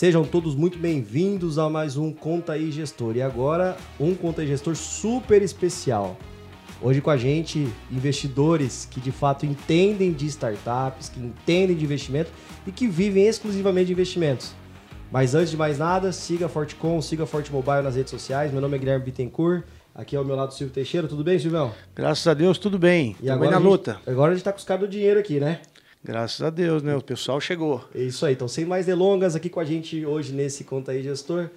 Sejam todos muito bem-vindos a mais um Conta aí Gestor. E agora, um Conta aí Gestor super especial. Hoje com a gente, investidores que de fato entendem de startups, que entendem de investimento e que vivem exclusivamente de investimentos. Mas antes de mais nada, siga a Fortecom, siga a Forte Mobile nas redes sociais. Meu nome é Guilherme Bittencourt. Aqui ao meu lado Silvio Teixeira. Tudo bem, Silvão? Graças a Deus, tudo bem. E agora na a gente- luta. Agora a gente tá com os caras do dinheiro aqui, né? Graças a Deus, né? O pessoal chegou. É isso aí. Então, sem mais delongas, aqui com a gente hoje nesse Conta aí Gestor,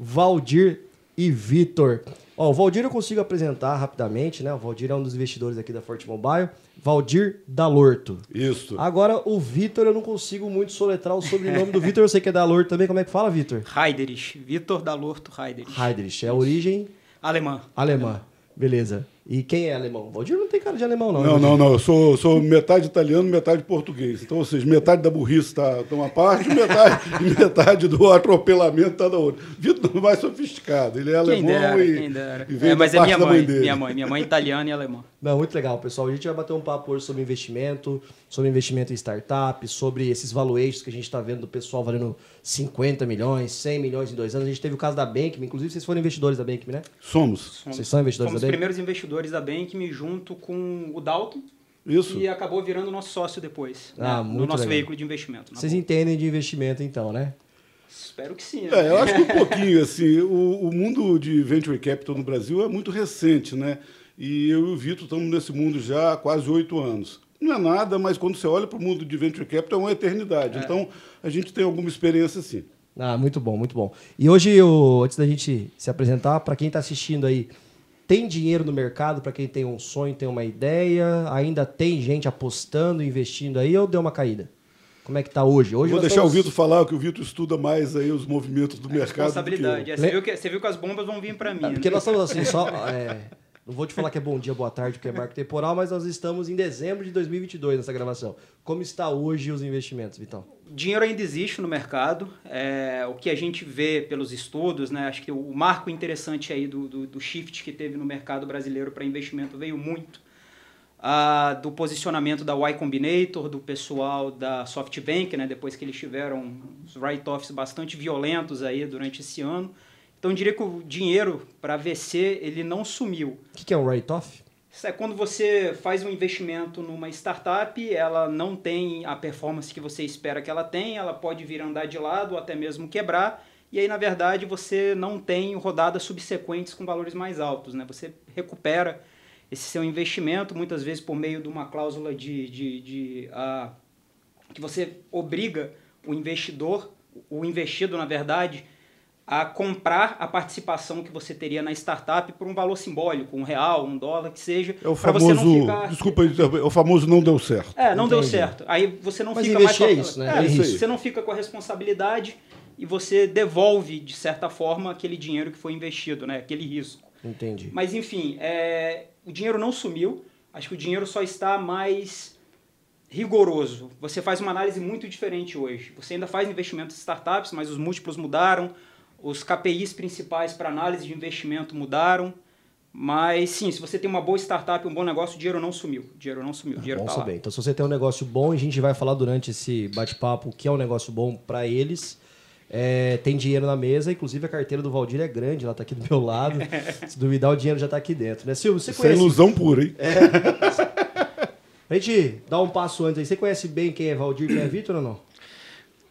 Valdir e Vitor. Ó, o Valdir eu consigo apresentar rapidamente, né? O Valdir é um dos investidores aqui da Forte Mobile. Valdir Dalorto. Isso. Agora, o Vitor, eu não consigo muito soletrar o sobrenome do Vitor. Eu sei que é Dalorto também. Como é que fala, Vitor? Heiderich, Vitor Dalorto Heiderich. Heidrich. É a origem Alemã. alemã. Beleza. E quem é alemão? O Valdir não tem cara de alemão, não. Não, né, não, não. Eu sou, sou metade italiano, metade português. Então, ou seja, metade da burrice está tá uma parte e metade, e metade do atropelamento está da outra. Vitor é mais sofisticado. Ele é Quem alemão dera, e, quem dera. e veio É, mas da é parte minha da mãe, mãe minha mãe, minha mãe é italiana e alemã. Não, muito legal, pessoal. A gente vai bater um papo hoje sobre investimento, sobre investimento em startup, sobre esses valuations que a gente está vendo do pessoal valendo 50 milhões, 100 milhões em dois anos. A gente teve o caso da Bankme, inclusive vocês foram investidores da Bankme, né? Somos. Somos, Vocês são investidores somos da os Bankme? primeiros investidores da Bankme junto com o Dalton, Isso. que acabou virando nosso sócio depois, Ah, né, muito no nosso legal. veículo de investimento. na Vocês boa. entendem de investimento então, né? Espero que sim. né? É, eu acho que um pouquinho, assim, o, o mundo de venture capital no Brasil é muito recente, né? E eu e o Vitor estamos nesse mundo já há quase oito anos. Não é nada, mas quando você olha para o mundo de venture capital é uma eternidade. Então, a gente tem alguma experiência, sim. Ah, muito bom, muito bom. E hoje, eu, antes da gente se apresentar, para quem está assistindo aí, tem dinheiro no mercado para quem tem um sonho, tem uma ideia? Ainda tem gente apostando, investindo aí ou deu uma caída? Como é que tá hoje? Hoje Vou deixar o estamos- Vitor falar, que o Vitor estuda mais aí os movimentos do mercado. do que eu. Responsabilidade. É, você, viu que, você viu que as bombas vão vir para mim. É, né? porque nós estamos assim, só. é, não vou te falar que é bom dia, boa tarde, porque é marco temporal, mas nós estamos em dezembro de 2022 nessa gravação. Como está hoje os investimentos, Vitão? dinheiro ainda existe no mercado. É, o que a gente vê pelos estudos, né, acho que o marco interessante aí do, do, do shift que teve no mercado brasileiro para investimento veio muito ah, do posicionamento da Y Combinator, do pessoal da SoftBank, né, depois que eles tiveram uns write-offs bastante violentos aí durante esse ano. Então eu diria que o dinheiro para VC ele não sumiu. O que, que é um write-off? Isso é quando você faz um investimento numa startup, ela não tem a performance que você espera que ela tenha, ela pode vir andar de lado ou até mesmo quebrar, e aí, na verdade, você não tem rodadas subsequentes com valores mais altos. Né? Você recupera esse seu investimento, muitas vezes por meio de uma cláusula de, de, de, ah, que você obriga o investidor, o investido, na verdade, a comprar a participação que você teria na startup por um valor simbólico, um real, um dólar, que seja, É o para você famoso. não ficar... Desculpa, é o famoso não deu certo. É, não deu Entendi. certo. Aí você não Mas fica mais com é a- isso, né? É, É isso você não fica com a responsabilidade e você devolve, de certa forma, aquele dinheiro que foi investido, né? aquele risco. Entendi. Mas, enfim, é, o dinheiro não sumiu. Acho que o dinheiro só está mais rigoroso. Você faz uma análise muito diferente hoje. Você ainda faz investimentos em startups, mas os múltiplos mudaram, os KPIs principais para análise de investimento mudaram. Mas sim, se você tem uma boa startup, um bom negócio, o dinheiro não sumiu. O dinheiro não sumiu. O dinheiro Bom tá lá. saber. Então, se você tem um negócio bom, e a gente vai falar durante esse bate-papo o que é um negócio bom para eles. É, tem dinheiro na mesa, inclusive a carteira do Valdir é grande, ela tá aqui do meu lado. Se duvidar, o dinheiro já tá aqui dentro, né? Silvio, você Isso é conhece. ilusão pura, hein? A gente dá um passo antes aí. Você conhece bem quem é Valdir e quem é Vitor ou não?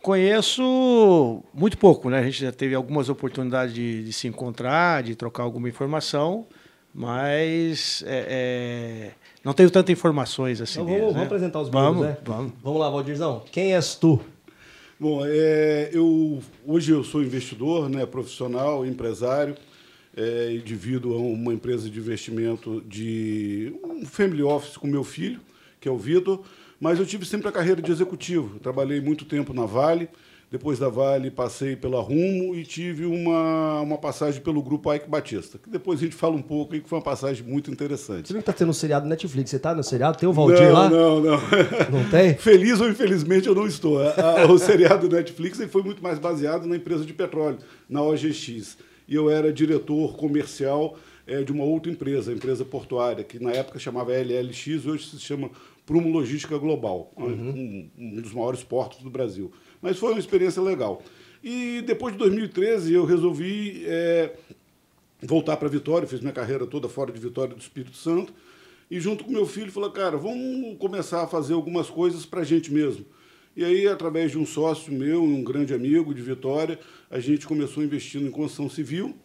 Conheço muito pouco, né? A gente já teve algumas oportunidades de, de se encontrar, de trocar alguma informação, mas é, é, não tenho tantas informações assim. Então vamos, deles, vamos né? apresentar os membros, Vamos, né? vamos. Vamos lá, Valdirzão. Quem és tu? Bom, é, eu, hoje eu sou investidor, né, profissional, empresário, é, e divido a uma empresa de investimento de um family office com meu filho, que é o Vitor, mas eu tive sempre a carreira de executivo. Eu trabalhei muito tempo na Vale, depois da Vale passei pela Rumo e tive uma, uma passagem pelo grupo Ike Batista, que depois a gente fala um pouco aí, que foi uma passagem muito interessante. Você viu que tá tendo um seriado Netflix? Você tá no seriado? Tem o Valdir não, lá? não, não. Não tem? Feliz ou infelizmente eu não estou. O seriado do Netflix foi muito mais baseado na empresa de petróleo, na OGX. E eu era diretor comercial eh, de uma outra empresa, a empresa portuária, que na época chamava LLX, hoje se chama Prumo Logística Global, um, um dos maiores portos do Brasil. Mas foi uma experiência legal. E depois de 2013 eu resolvi é, voltar para Vitória, fiz minha carreira toda fora de Vitória do Espírito Santo, e junto com meu filho falou, cara, vamos começar a fazer algumas coisas para a gente mesmo. E aí, através de um sócio meu, um grande amigo de Vitória, a gente começou investindo em construção civil.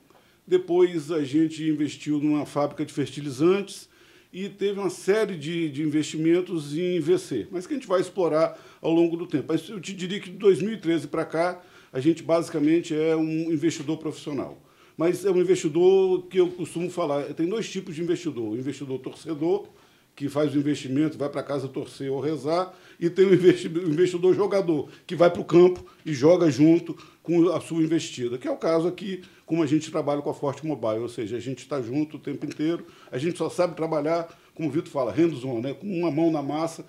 Depois a gente investiu numa fábrica de fertilizantes e teve uma série de, de investimentos em VC, mas que a gente vai explorar ao longo do tempo. Mas eu te diria que de 2013 para cá, a gente basicamente é um investidor profissional. Mas é um investidor que eu costumo falar, tem dois tipos de investidor. O investidor torcedor, que faz o investimento, vai para casa torcer ou rezar, e tem o investidor jogador, que vai para o campo e joga junto com a sua investida, que é o caso aqui, como a gente trabalha com a Forte Mobile, ou seja, a gente está junto o tempo inteiro, a gente só sabe trabalhar, como o Vitor fala, hands-on, né? com uma mão na massa,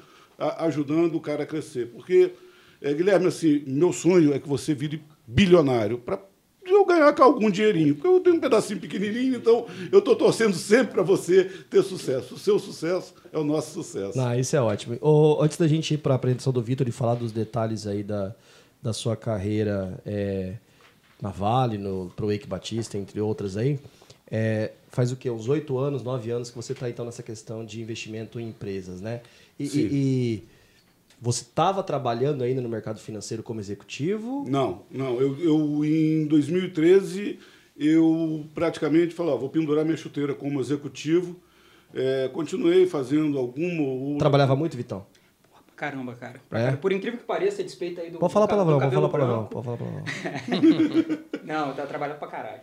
ajudando o cara a crescer. Porque, é, Guilherme, assim, meu sonho é que você vire bilionário, para eu ganhar com algum dinheirinho, porque eu tenho um pedacinho pequenininho, então eu estou torcendo sempre para você ter sucesso. O seu sucesso é o nosso sucesso. Ah, isso é ótimo. Antes da gente ir para a apresentação do Vitor e falar dos detalhes aí da, da sua carreira é, na Vale, no Wake Batista, entre outras aí, é, faz o quê? Uns oito anos, nove anos que você está então nessa questão de investimento em empresas, né? E, e, e você estava trabalhando ainda no mercado financeiro como executivo? Não, não. Eu, eu em 2013 eu praticamente falei, ó, vou pendurar minha chuteira como executivo. É, continuei fazendo alguma. Outra... Trabalhava muito, Vitão? Caramba, cara. É? Por incrível que pareça, despeito aí do. Pode falar palavrão, pode falar palavrão. Pode falar palavrão. Não, tá trabalhando pra caralho.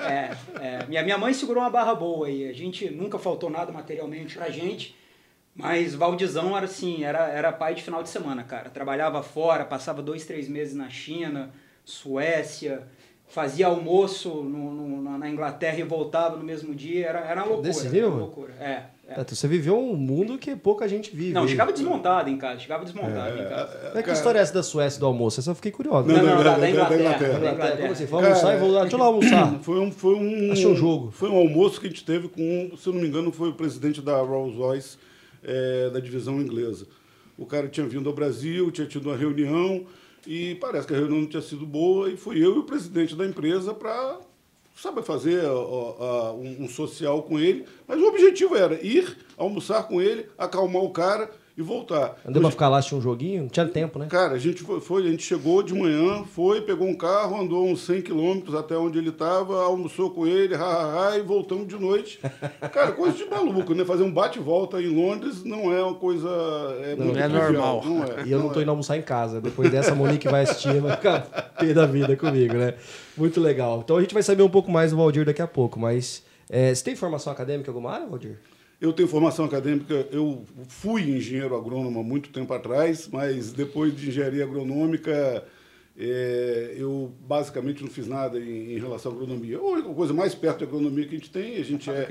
É. é, é, minha, minha mãe segurou uma barra boa aí. A gente nunca faltou nada materialmente pra gente. Mas Valdizão era assim, era, era pai de final de semana, cara. Trabalhava fora, passava dois, três meses na China, Suécia, fazia almoço no, no, na Inglaterra e voltava no mesmo dia. Era, era uma loucura. Desse nível? Era loucura. É, é. é. Você viveu um mundo que pouca gente vive. Não, chegava desmontado em casa. Chegava desmontado é, em casa. É, que história é essa da Suécia do almoço? Eu fiquei curioso. Não, não, não, da, da, Inglaterra. Da Inglaterra. Da Inglaterra. Como assim? Foi almoçar e voltar. Deixa eu lá almoçar. Foi um, foi um, Achei um jogo. Foi um almoço que a gente teve com, se eu não me engano, foi o presidente da Rolls Royce é, da divisão inglesa. O cara tinha vindo ao Brasil, tinha tido uma reunião e parece que a reunião não tinha sido boa e fui eu e o presidente da empresa para sabe fazer um, um social com ele, mas o objetivo era ir almoçar com ele, acalmar o cara e voltar. Andou pra ficar lá, assistir um joguinho? Não tinha tempo, né? Cara, a gente foi, foi, a gente chegou de manhã, foi, pegou um carro, andou uns 100 quilômetros até onde ele estava, almoçou com ele, ha, ha, ha, e voltamos de noite. Cara, coisa de maluco, né? Fazer um bate-volta em Londres não é uma coisa... É não, é normal. Não é, e eu não, não tô é. indo almoçar em casa. Depois dessa, a Monique vai assistir, vai ficar pé da vida comigo, né? Muito legal. Então a gente vai saber um pouco mais do Valdir daqui a pouco, mas... É, você tem formação acadêmica alguma área, Valdir? Eu tenho formação acadêmica, eu fui engenheiro agrônomo há muito tempo atrás, mas depois de engenharia agronômica, é, eu basicamente não fiz nada em, em, relação à agronomia. A coisa mais perto de agronomia que a gente tem, a gente, é,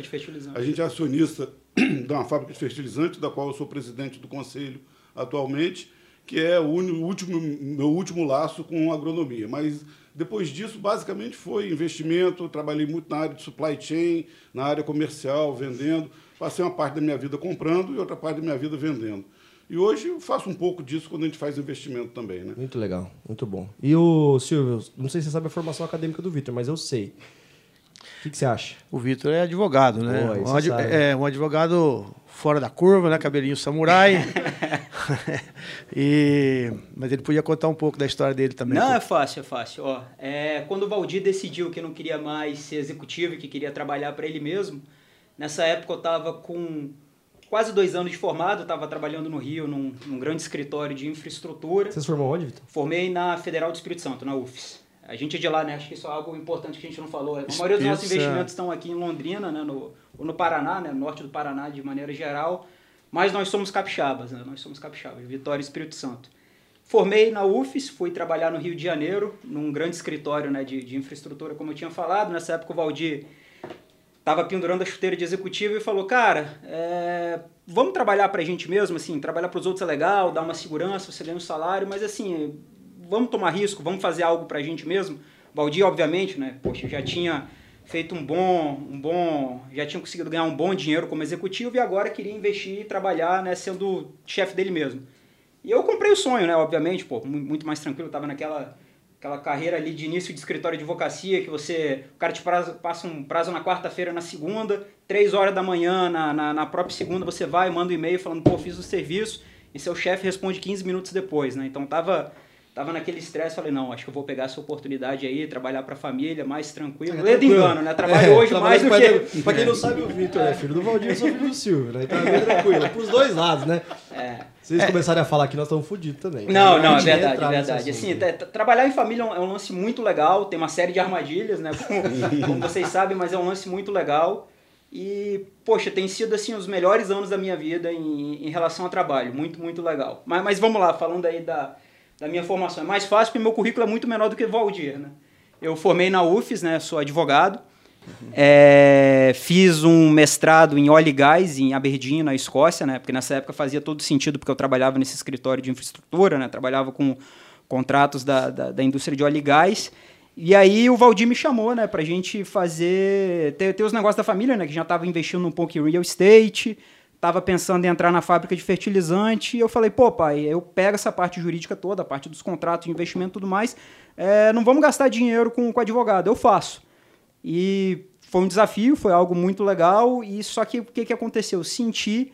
a gente é acionista de uma fábrica de fertilizantes, da qual eu sou presidente do conselho atualmente, que é o, último, meu último laço com a agronomia. Mas depois disso, basicamente, foi investimento, trabalhei muito na área de supply chain, na área comercial, vendendo. Passei uma parte da minha vida comprando e outra parte da minha vida vendendo. E hoje eu faço um pouco disso quando a gente faz investimento também, né? Muito legal, muito bom. E o Silvio, não sei se você sabe a formação acadêmica do Vitor, mas eu sei. O que, que você acha? O Vitor é advogado, né? Pô, um, ad... é, um advogado fora da curva, né? Cabelinho samurai. e... Mas ele podia contar um pouco da história dele também. Não, é fácil, é fácil. Ó, é, quando o Valdir decidiu que não queria mais ser executivo e que queria trabalhar para ele mesmo, nessa época eu estava com quase dois anos de formado, estava trabalhando no Rio, num, num, grande escritório de infraestrutura. Você se formou onde, Vitor? Formei na Federal do Espírito Santo, na UFES. A gente é de lá, né? Acho que isso é algo importante que a gente não falou. A maioria dos nossos investimentos estão aqui em Londrina, né? No, ou no Paraná, né? No norte do Paraná, de maneira geral. Mas nós somos capixabas, né? Nós somos capixabas, Vitória e Espírito Santo. Formei na UFES, fui trabalhar no Rio de Janeiro, num grande escritório né, de, de infraestrutura, como eu tinha falado. Nessa época o Valdir estava pendurando a chuteira de executivo e falou, cara, é, vamos trabalhar para a gente mesmo, assim, trabalhar para os outros é legal, dar uma segurança, você ganha um salário, mas assim, vamos tomar risco, vamos fazer algo para a gente mesmo. Valdir, obviamente, né? Poxa, já tinha feito um bom, um bom, já tinha conseguido ganhar um bom dinheiro como executivo e agora queria investir e trabalhar, né, sendo chefe dele mesmo. E eu comprei o sonho, né, obviamente, pô, muito mais tranquilo, estava naquela aquela carreira ali de início de escritório de advocacia, que você, o cara te prazo, passa um prazo na quarta-feira, na segunda, três horas da manhã, na, na, na própria segunda, você vai, manda um e-mail falando, pô, fiz o serviço, e seu chefe responde 15 minutos depois, né? Então tava tava naquele estresse, falei, não, acho que eu vou pegar essa oportunidade aí, trabalhar para a família, mais tranquilo. É, Ledo engano, né? Trabalho é, hoje mais do que... Para quem não sabe, o Vitor é filho do Valdir, eu sou filho do Silvio, né? Então é bem tranquilo, pros dois lados, né? É. Se vocês é. começarem a falar aqui, nós estamos fodidos também. Não, não, é verdade, é verdade. Assim, trabalhar em família é um lance muito legal, tem uma série de armadilhas, né? Como, como vocês sabem, mas é um lance muito legal. E, poxa, tem sido assim os melhores anos da minha vida em, em relação ao trabalho. Muito, muito legal. Mas, mas vamos lá, falando aí da, da minha formação. É mais fácil porque meu currículo é muito menor do que o Valdir, né? Eu formei na UFES, né? Sou advogado. É, fiz um mestrado em óleo e gás em Aberdeen, na Escócia, né? Porque nessa época fazia todo sentido porque eu trabalhava nesse escritório de infraestrutura, né? Trabalhava com contratos da, da, da indústria de óleo e gás. E aí o Valdir me chamou, né, pra gente fazer... Ter, ter os negócios da família, né, que já estava investindo um pouco em real estate, estava pensando em entrar na fábrica de fertilizante, e eu falei, pô, pai, eu pego essa parte jurídica toda, a parte dos contratos de investimento e tudo mais, é, não vamos gastar dinheiro com, com advogado, eu faço. E foi um desafio, foi algo muito legal, e só que o que, que aconteceu? Eu senti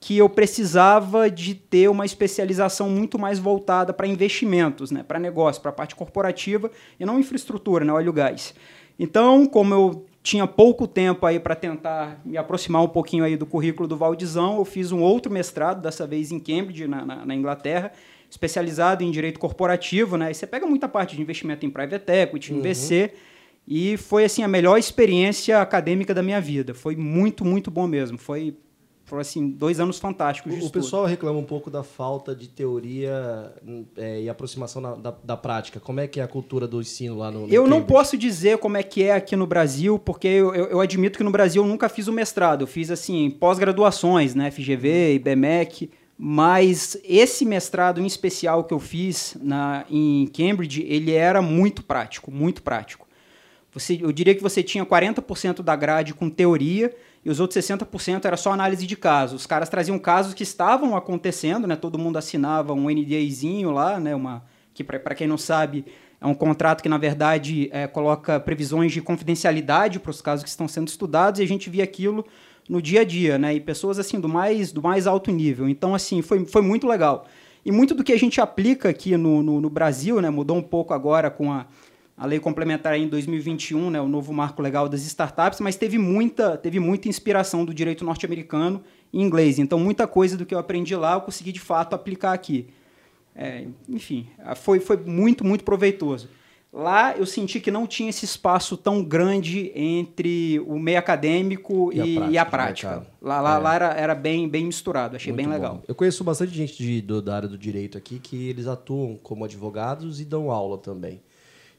que eu precisava de ter uma especialização muito mais voltada para investimentos, né, para negócio, para a parte corporativa, e não infraestrutura, né, óleo e gás. Então, como eu tinha pouco tempo aí para tentar me aproximar um pouquinho aí do currículo do Valdizão. Eu fiz um outro mestrado, dessa vez em Cambridge, na, na, na Inglaterra, especializado em direito corporativo, né? E você pega muita parte de investimento em private equity, uhum. em VC, e foi assim a melhor experiência acadêmica da minha vida. Foi muito, muito bom mesmo. Foi foram assim dois anos fantásticos. O, pessoal reclama um pouco da falta de teoria é, e aproximação na, da, da, prática. Como é que é a cultura do ensino lá no? no eu Cambridge? não posso dizer como é que é aqui no Brasil, porque eu, eu, eu, admito que no Brasil eu nunca fiz o mestrado. Eu fiz assim pós-graduações, né, FGV, IBMEC. Mas esse mestrado em especial que eu fiz na, em Cambridge, ele era muito prático, muito prático. Você, eu diria que você tinha 40% da grade com teoria e os outros 60% era só análise de casos. Os caras traziam casos que estavam acontecendo, né? Todo mundo assinava um NDAzinho lá, né? Uma, que para quem não sabe é um contrato que na verdade é, coloca previsões de confidencialidade para os casos que estão sendo estudados e a gente via aquilo no dia a dia, né? E pessoas assim do mais do mais alto nível. Então assim foi, foi muito legal. E muito do que a gente aplica aqui no, no, no Brasil, né? Mudou um pouco agora com a a lei complementar em 2021, né, o novo marco legal das startups, mas teve muita, teve muita inspiração do direito norte-americano em inglês. Então, muita coisa do que eu aprendi lá eu consegui de fato aplicar aqui. É, enfim, foi, foi muito, muito proveitoso. Lá eu senti que não tinha esse espaço tão grande entre o meio acadêmico e, e a prática. E a prática. Lá, lá, é. lá, era, era bem, bem misturado, achei Muito bem legal. Bom. Eu conheço bastante gente de, do, da área do direito aqui que eles atuam como advogados e dão aula também.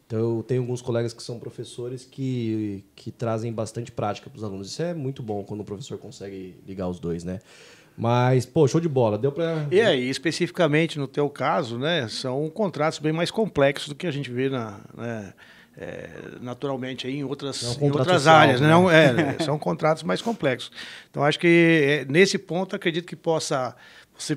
Então, eu tenho alguns colegas que são professores que, que trazem bastante prática para os alunos. Isso é muito bom quando o professor consegue ligar os dois, né? Mas, pô, show de bola. Deu para. E aí, especificamente no teu caso, né? São contratos bem mais complexos do que a gente vê na. Né, é, naturalmente aí em outras, é um em outras áreas. Né? Não, é, são contratos mais complexos. Então, acho que é, nesse ponto, acredito que possa você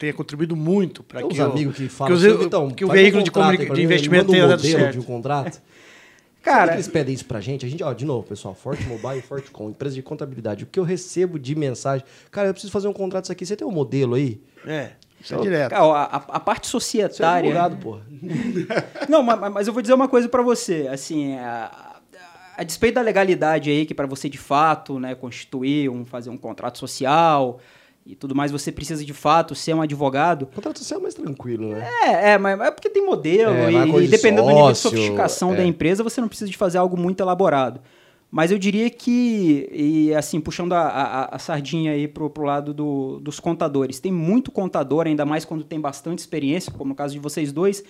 tenha contribuído muito para que, os amigos que falam que, assim, então, que o veículo um de, comunica, de investimento tenha dado certo. de um contrato. Cara, eles pedem isso pra gente? A gente, ó, de novo, pessoal, Forte Mobile e Fortecom, empresa de contabilidade. O que eu recebo de mensagem, cara, eu preciso fazer um contrato isso aqui. Você tem um modelo aí? É. Isso é direto. Cara, a, a, parte societária. Você é porra. Não, mas, mas, eu vou dizer uma coisa para você. Assim, a, a, despeito da legalidade aí, que para você de fato, né, constituir, um, fazer um contrato social, e tudo mais, você precisa de fato ser um advogado. O contrato social é mais tranquilo, né? É, é mas é porque tem modelo é, e, e dependendo de do nível de sofisticação é. da empresa, você não precisa de fazer algo muito elaborado. Mas eu diria que, e assim, puxando a, a, a sardinha aí pro, pro lado do, dos contadores, tem muito contador, ainda mais quando tem bastante experiência, como no caso de vocês dois,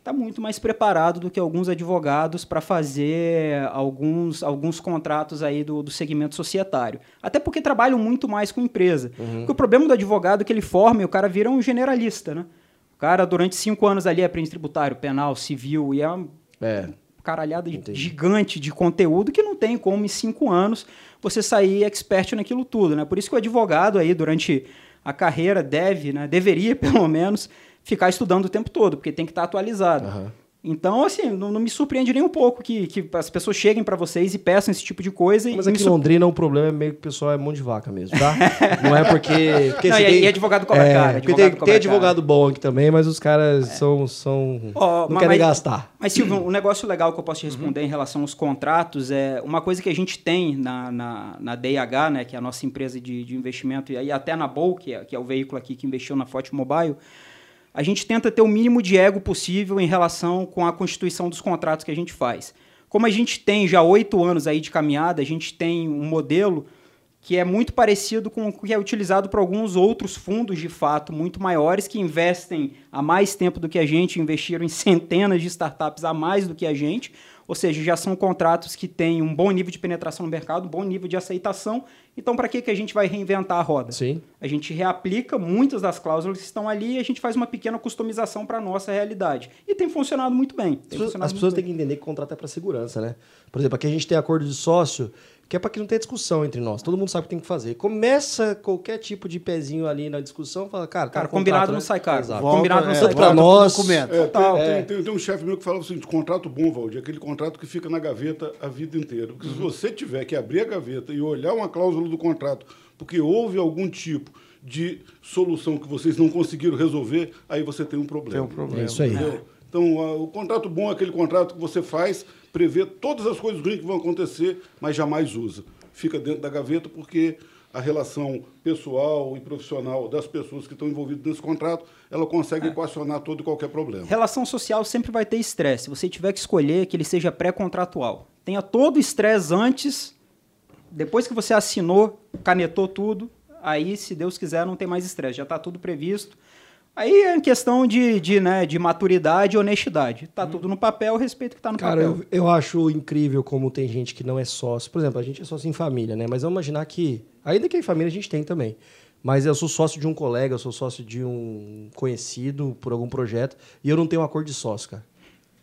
está muito mais preparado do que alguns advogados para fazer alguns, alguns contratos aí do, do segmento societário. Até porque trabalham muito mais com empresa. Uhum. Porque o problema do advogado é que ele forma e o cara vira um generalista, né? O cara, durante cinco anos ali, aprende tributário, penal, civil, e é uma é. caralhada Entendi. gigante de conteúdo que não tem como, em cinco anos, você sair expert naquilo tudo, né? Por isso que o advogado aí, durante a carreira, deve, né? Deveria, pelo menos, ficar estudando o tempo todo, porque tem que estar atualizado. Uhum. Então, assim, não, não, me surpreende nem um pouco que, que as pessoas cheguem para vocês e peçam esse tipo de coisa. Mas aqui em Londrina o problema é meio que o pessoal é mão de vaca mesmo, tá? não é porque. porque não, e, tem, e advogado cobra é, cara. Advogado tem, tem advogado bom aqui também, mas os caras é. são. são oh, não mas, querem gastar. Mas, Silvio, um negócio legal que eu posso te responder uhum. em relação aos contratos é uma coisa que a gente tem na, na, na DIH, né, que é a nossa empresa de, de investimento, e até na Bol, que é, que é o veículo aqui que investiu na Forte Mobile a gente tenta ter o mínimo de ego possível em relação com a constituição dos contratos que a gente faz. Como a gente tem já oito anos aí de caminhada, a gente tem um modelo que é muito parecido com o que é utilizado por alguns outros fundos de fato muito maiores que investem há mais tempo do que a gente, investiram em centenas de startups a mais do que a gente, ou seja, já são contratos que têm um bom nível de penetração no mercado, um bom nível de aceitação. Então, para que, que a gente vai reinventar a roda? Sim. A gente reaplica muitas das cláusulas que estão ali e a gente faz uma pequena customização para a nossa realidade. E tem funcionado muito bem. As pessoas, as pessoas têm que entender que o contrato é para segurança, né? Por exemplo, aqui a gente tem acordo de sócio, que é para que não tenha discussão entre nós. Todo mundo sabe o que tem que fazer. Começa qualquer tipo de pezinho ali na discussão, fala, cara, cara, combinado contrato, não né? sai caro. Exato. combinado não é, sai para nós. É, tem, é. tem, tem, um chefe meu que fala assim, contrato bom, Valdir, aquele contrato que fica na gaveta a vida inteira. Porque uhum. se você tiver que abrir a gaveta e olhar uma cláusula do contrato, porque houve algum tipo de solução que vocês não conseguiram resolver, aí você tem um problema. Tem um problema. É isso aí. Entendeu? Então, o contrato bom é aquele contrato que você faz prevê todas as coisas ruins que vão acontecer, mas jamais usa. Fica dentro da gaveta porque a relação pessoal e profissional das pessoas que estão envolvidas nesse contrato, ela consegue é. equacionar todo e qualquer problema. Relação social sempre vai ter estresse. Se você tiver que escolher que ele seja pré-contratual. Tenha todo o estresse antes, depois que você assinou, canetou tudo, aí, se Deus quiser, não tem mais estresse. Já está tudo previsto Aí é questão de, de, né, de maturidade e honestidade. Tá hum. tudo no papel, respeito que tá no Cara, papel. Cara, eu, eu acho incrível como tem gente que não é sócio. Por exemplo, a gente é sócio em família, né? Mas vamos imaginar que, ainda que em família a gente tem também. Mas eu sou sócio de um colega, eu sou sócio de um conhecido por algum projeto e eu não tenho um acordo de sócio, cara.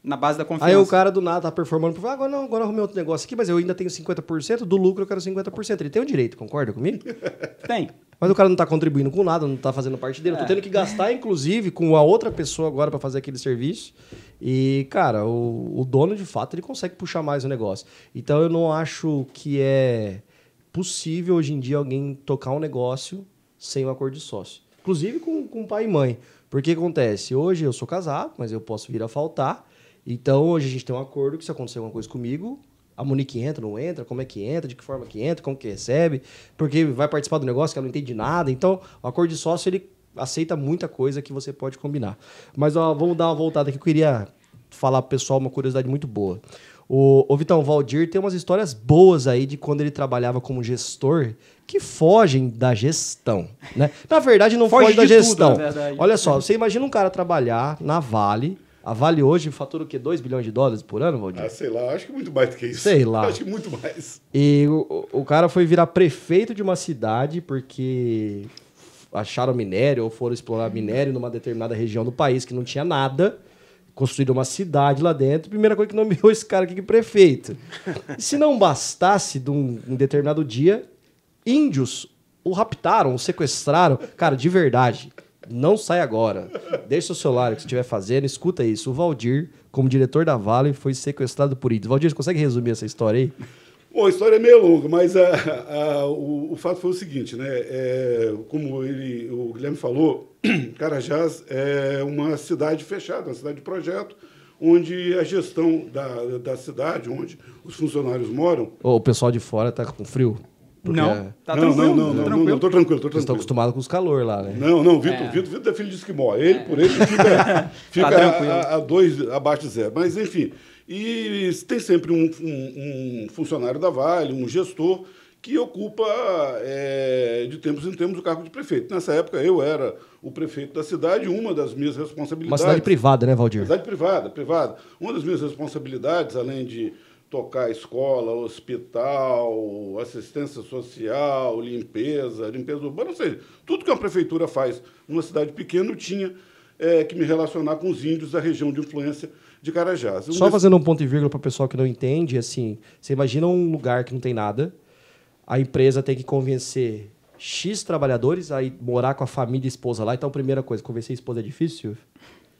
Na base da confiança. Aí o cara do nada tá performando, ah, agora não, agora arrumei outro negócio aqui, mas eu ainda tenho 50%, do lucro eu quero 50%. Ele tem o direito, concorda comigo? Tem. Mas o cara não está contribuindo com nada, não está fazendo parte dele. É. Eu tô tendo que gastar, inclusive, com a outra pessoa agora para fazer aquele serviço. E, cara, o, o, dono, de fato, ele consegue puxar mais o negócio. Então, eu não acho que é possível hoje em dia alguém tocar um negócio sem um acordo de sócio. Inclusive com, com pai e mãe. Porque acontece? Hoje eu sou casado, mas eu posso vir a faltar. Então, hoje a gente tem um acordo que se acontecer alguma coisa comigo, a Monique entra, não entra, como é que entra, de que forma que entra, como que recebe, porque vai participar do negócio que ela não entende nada. Então, o acordo de sócio, ele aceita muita coisa que você pode combinar. Mas ó, vamos dar uma voltada aqui, eu queria falar pro pessoal uma curiosidade muito boa. O, o Vitão Valdir tem umas histórias boas aí de quando ele trabalhava como gestor que fogem da gestão, né? Na verdade, não foge, foge da gestão. Tudo, Olha só, você imagina um cara trabalhar na Vale, a Vale hoje fatura o quê? 2 bilhões de dólares por ano, Valdir? Ah, sei lá, acho que muito mais do que isso. Sei lá. acho que muito mais. E o, o cara foi virar prefeito de uma cidade porque acharam minério ou foram explorar minério numa determinada região do país que não tinha nada. Construíram uma cidade lá dentro. Primeira coisa que nomeou esse cara aqui que prefeito. E se não bastasse, de um, um determinado dia, índios o raptaram, o sequestraram. Cara, de verdade não sai agora. Deixa o celular que você estiver fazendo, escuta isso. O Valdir, como diretor da Vale, foi sequestrado por índios. Valdir, você consegue resumir essa história aí? Bom, a história é meio longa, mas a, a, o, o, fato foi o seguinte, né? É, como ele, o Guilherme falou, Carajás é uma cidade fechada, uma cidade de projeto, onde a gestão da, da cidade, onde os funcionários moram... O pessoal de fora está com frio? Não, é... tá não, tranquilo. Não, não, não, tranquilo. não, tô tranquilo, tô tranquilo. estão acostumados com os calor lá, né? Não, não, Vitor, é. Vitor, Vitor é filho de esquimó. Ele, é. por ele, fica, fica tá a, a, dois abaixo de zero. Mas, enfim, e tem sempre um, um, um funcionário da Vale, um gestor, que ocupa é, de tempos em tempos o cargo de prefeito. Nessa época eu era o prefeito da cidade, uma das minhas responsabilidades. Uma cidade privada, né, Valdir? Cidade privada, privada. Uma das minhas responsabilidades, além de tocar escola, hospital, assistência social, limpeza, limpeza urbana, ou seja, tudo que uma prefeitura faz numa cidade pequena, eu tinha é, que me relacionar com os índios da região de influência de Carajás. Só fazendo um ponto e vírgula para o pessoal que não entende, assim, você imagina um lugar que não tem nada, a empresa tem que convencer X trabalhadores a ir morar com a família e esposa lá, então a primeira coisa, convencer a esposa é difícil?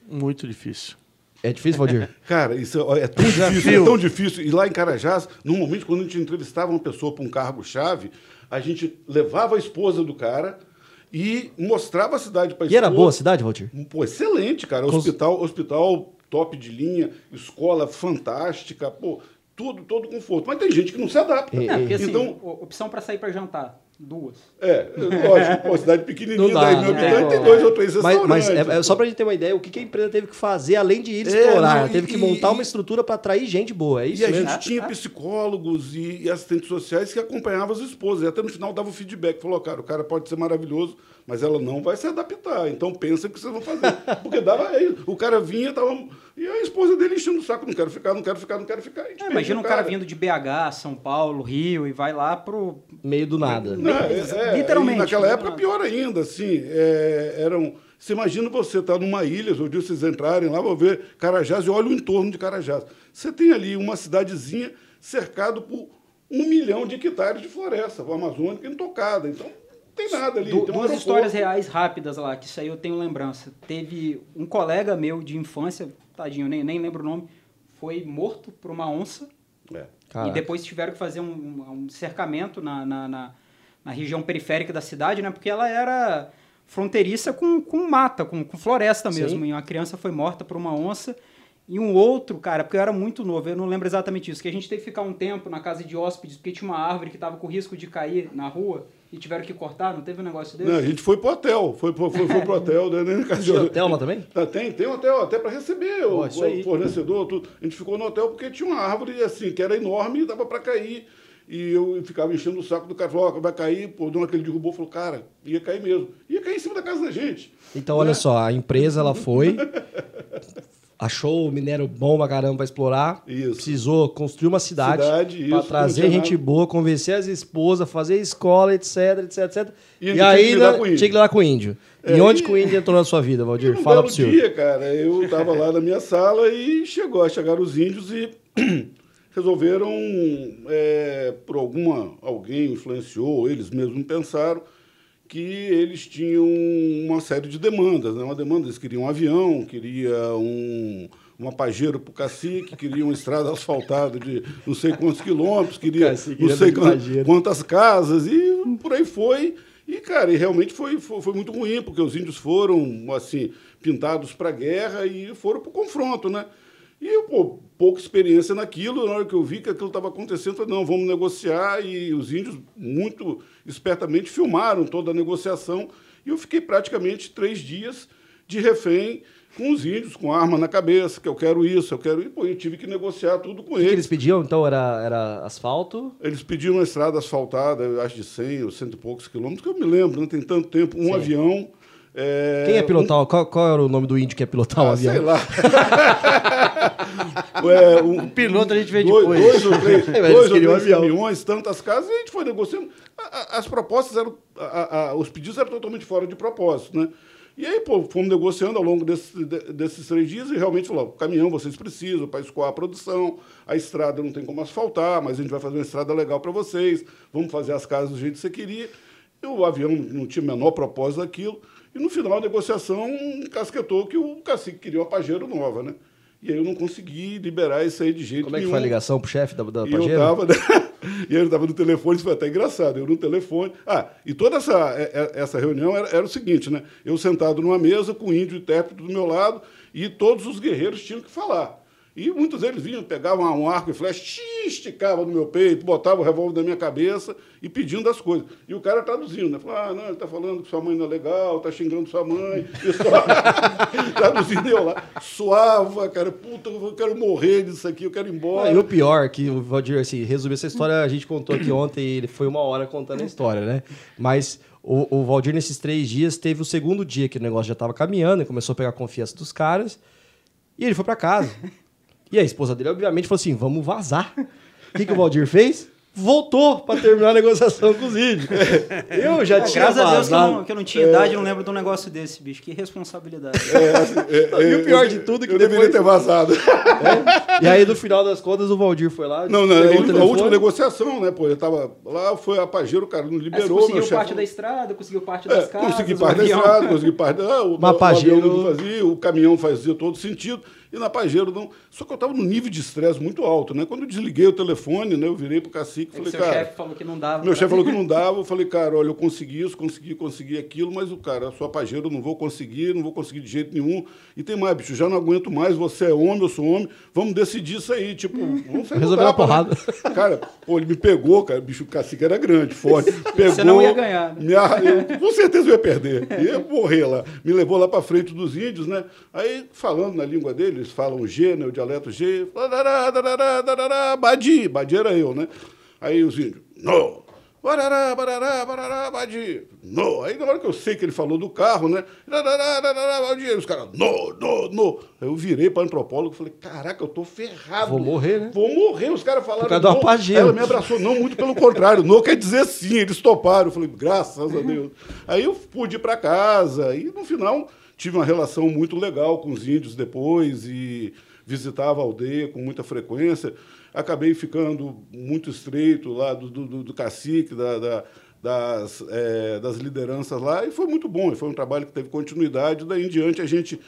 Muito difícil. É difícil, Valdir? Cara, isso é, tão difícil, é tão difícil. E lá em Carajás, normalmente, quando a gente entrevistava uma pessoa para um cargo-chave, a gente levava a esposa do cara e mostrava a cidade para a E era boa a cidade, Valdir? Pô, excelente, cara. Hospital, hospital top de linha, escola fantástica, pô, tudo, todo conforto. Mas tem gente que não se adapta. É, porque, assim, então, opção para sair para jantar. Duas. É, lógico, pô, cidade pequenininha, dá, 10 mil habitantes, tem dois ou três restaurantes. Mas, mas é, é, só pra gente ter uma ideia, o que, que a empresa teve que fazer, além de ir é, explorar? Não, teve e, que montar e, uma estrutura para atrair gente boa, é isso E mesmo? a gente tinha psicólogos e, e, assistentes sociais que acompanhavam as esposas. E até no final dava o feedback, falou, cara, o cara pode ser maravilhoso, mas ela não vai se adaptar. Então pensa o que vocês vão fazer. Porque dava O cara vinha, tava... E a esposa dele enchendo o saco, não quero ficar, não quero ficar, não quero ficar. É, imagina um cara. cara vindo de BH, São Paulo, Rio, e vai lá pro... Meio do nada. Não, é, é, Literalmente. naquela época, pior ainda, assim, é, eram... Você imagina você estar tá numa ilha, ou dia vocês entrarem lá, vão ver Carajás e olha o entorno de Carajás. Você tem ali uma cidadezinha cercado por um milhão de hectares de floresta amazônica intocada. Então, não tem nada ali. Du tem duas histórias reais rápidas lá, que isso aí eu tenho lembrança. Teve um colega meu de infância, tadinho, nem, nem lembro o nome, foi morto por uma onça. É. E depois tiveram que fazer um, um cercamento na, na, na na região periférica da cidade, né? Porque ela era fronteiriça com, com mata, com, com floresta mesmo. Sim. E uma criança foi morta por uma onça. E um outro, cara, porque eu era muito novo, eu não lembro exatamente isso, que a gente teve que ficar um tempo na casa de hóspedes, porque tinha uma árvore que estava com risco de cair na rua e tiveram que cortar, não teve um negócio desse? Não, a gente foi pro hotel, foi, foi, foi, foi pro hotel, né? Na casa de hotel lá também? Tá, tem, tem hotel até para receber o, o fornecedor, tudo. A gente ficou no hotel porque tinha uma árvore assim, que era enorme e dava para cair. E eu ficava enchendo o saco do cara, falou, vai cair, pô, o dono aquele derrubou, falou, cara, ia cair mesmo. Ia cair em cima da casa da gente. Então, né? olha só, a empresa, ela foi, achou o minério bom pra caramba pra explorar, isso. precisou construir uma cidade, cidade pra trazer gente boa, convencer as esposas, fazer escola, etc, etc, etc. E, e aí tinha que lidar com o índio. É, e onde e... que o índio entrou na sua vida, Valdir? Um Fala pro senhor. dia, cara, eu tava lá na minha sala e chegou, chegaram os índios e resolveram, é, por alguma, alguém influenciou, eles mesmos pensaram, que eles tinham uma série de demandas. Né? Uma demanda, eles queriam um avião, queriam um, uma pajeira para o cacique, queriam uma estrada asfaltada de não sei quantos quilômetros, queriam não sei quantas casas, e por aí foi. E, cara, e realmente foi, foi, foi, muito ruim, porque os índios foram, assim, pintados para a guerra e foram para o confronto, né? E eu, pô, pouca experiência naquilo, na hora que eu vi que aquilo estava acontecendo, eu falei, não, vamos negociar. E os índios, muito espertamente, filmaram toda a negociação. E eu fiquei praticamente três dias de refém com os índios, com arma na cabeça, que eu quero isso, eu quero isso. Pô, eu tive que negociar tudo com o eles. que eles pediam, então, era, era asfalto? Eles pediam uma estrada asfaltada, acho de 100 ou cento e poucos quilômetros, que eu me lembro, não tem tanto tempo. Um Sim. avião é, Quem é pilotar? Um... Qual, qual, era o nome do índio que é pilotar ah, o avião? Sei lá. é, um, o piloto a gente vê dois, depois. Dois ou três, é, dois ou três caminhões, tantas casas, e a gente foi negociando. As propostas eram. A, os pedidos eram totalmente fora de propósito, né? E aí, pô, fomos negociando ao longo desse, desses três dias e realmente falou: caminhão vocês precisam para escoar a produção, a estrada não tem como asfaltar, mas a gente vai fazer uma estrada legal para vocês, vamos fazer as casas do jeito que você queria. E o avião não tinha o menor propósito daquilo. E no final a negociação casquetou que o cacique queria uma Pajero nova, né? E aí eu não consegui liberar isso aí de jeito Como é que nenhum. foi a ligação pro chefe da, da e Eu tava, né? e ele estava no telefone, isso foi até engraçado. Eu no telefone. Ah, e toda essa, é, é, essa reunião era, era o seguinte, né? Eu sentado numa mesa com o índio intérprete do meu lado e todos os guerreiros tinham que falar. E muitos deles vinham, pegavam um arco e flecha, esticavam no meu peito, botavam o revólver na minha cabeça e pedindo as coisas. E o cara traduzindo, né? Falava, ah, não, ele está falando que sua mãe não é legal, está xingando sua mãe. traduzindo eu lá, suava, cara, puta, eu quero morrer disso aqui, eu quero ir embora. Ah, e o pior, que o Valdir, assim, resumir essa história, a gente contou aqui ontem, ele foi uma hora contando a história, né? Mas o, o Valdir, nesses três dias, teve o segundo dia que o negócio já estava caminhando, e começou a pegar a confiança dos caras, e ele foi para casa. E a esposa dele, obviamente, falou assim: vamos vazar. O que, que o Valdir fez? Voltou para terminar a negociação com os índios. Eu já tinha Graças vazado. a Deus que eu, não, que eu não tinha é... idade, eu não lembro de um negócio desse, bicho. Que responsabilidade. É, assim, é, e o pior de tudo é que eu depois... deveria ter vazado. É. E aí, no final das contas, o Valdir foi lá. Não, não, a última negociação, né? Pô, eu tava lá, foi a Pajero, o cara não liberou. Você conseguiu parte da estrada, conseguiu parte das casas. Consegui parte da estrada, consegui parte da. O, Uma o, não fazia, o caminhão fazia todo sentido. E na Pajero não. Só que eu estava num nível de estresse muito alto, né? Quando eu desliguei o telefone, né? Eu virei pro cacique e É falei, seu cara. chefe falou que não dava. Meu pra- chefe falou que não dava, eu falei, cara, olha, eu consegui isso, consegui, consegui aquilo, mas o cara, a sua pajeira eu não vou conseguir, não vou conseguir de jeito nenhum. E tem mais, bicho, já não aguento mais, você é homem, eu sou homem, vamos decidir isso aí, tipo, vamos sair Resolver na tapa, né? porrada. Cara, pô, ele me pegou, cara, bicho, o cacique era grande, forte. Pegou, Você não ia ganhar, né? eu, com certeza eu ia perder, ia morrer lá. Me levou lá pra frente dos índios, né? Aí, falando na língua deles, eles falam G, né, o dialeto G, badi, badi era eu, né? Aí os índios, no, barará, barará, barará, badi, no. Aí na hora que eu sei que ele falou do carro, né? Badi, os caras, no, no, no. Aí eu virei para antropólogo e falei, caraca, eu tô ferrado. Vou morrer, né? Vou morrer. Os caras falaram. Por causa do. Apageu. Ela me abraçou. Não, muito pelo contrário. Não quer dizer sim. Eles toparam. Eu falei, graças a Deus. Aí eu pude ir para casa. E no final tive uma relação muito legal com os índios depois e visitava a aldeia com muita frequência. Acabei ficando muito estreito lá do, do, do cacique, da, da das, eh, das lideranças lá, e foi muito bom. Foi um trabalho que teve continuidade. Daí em diante a gente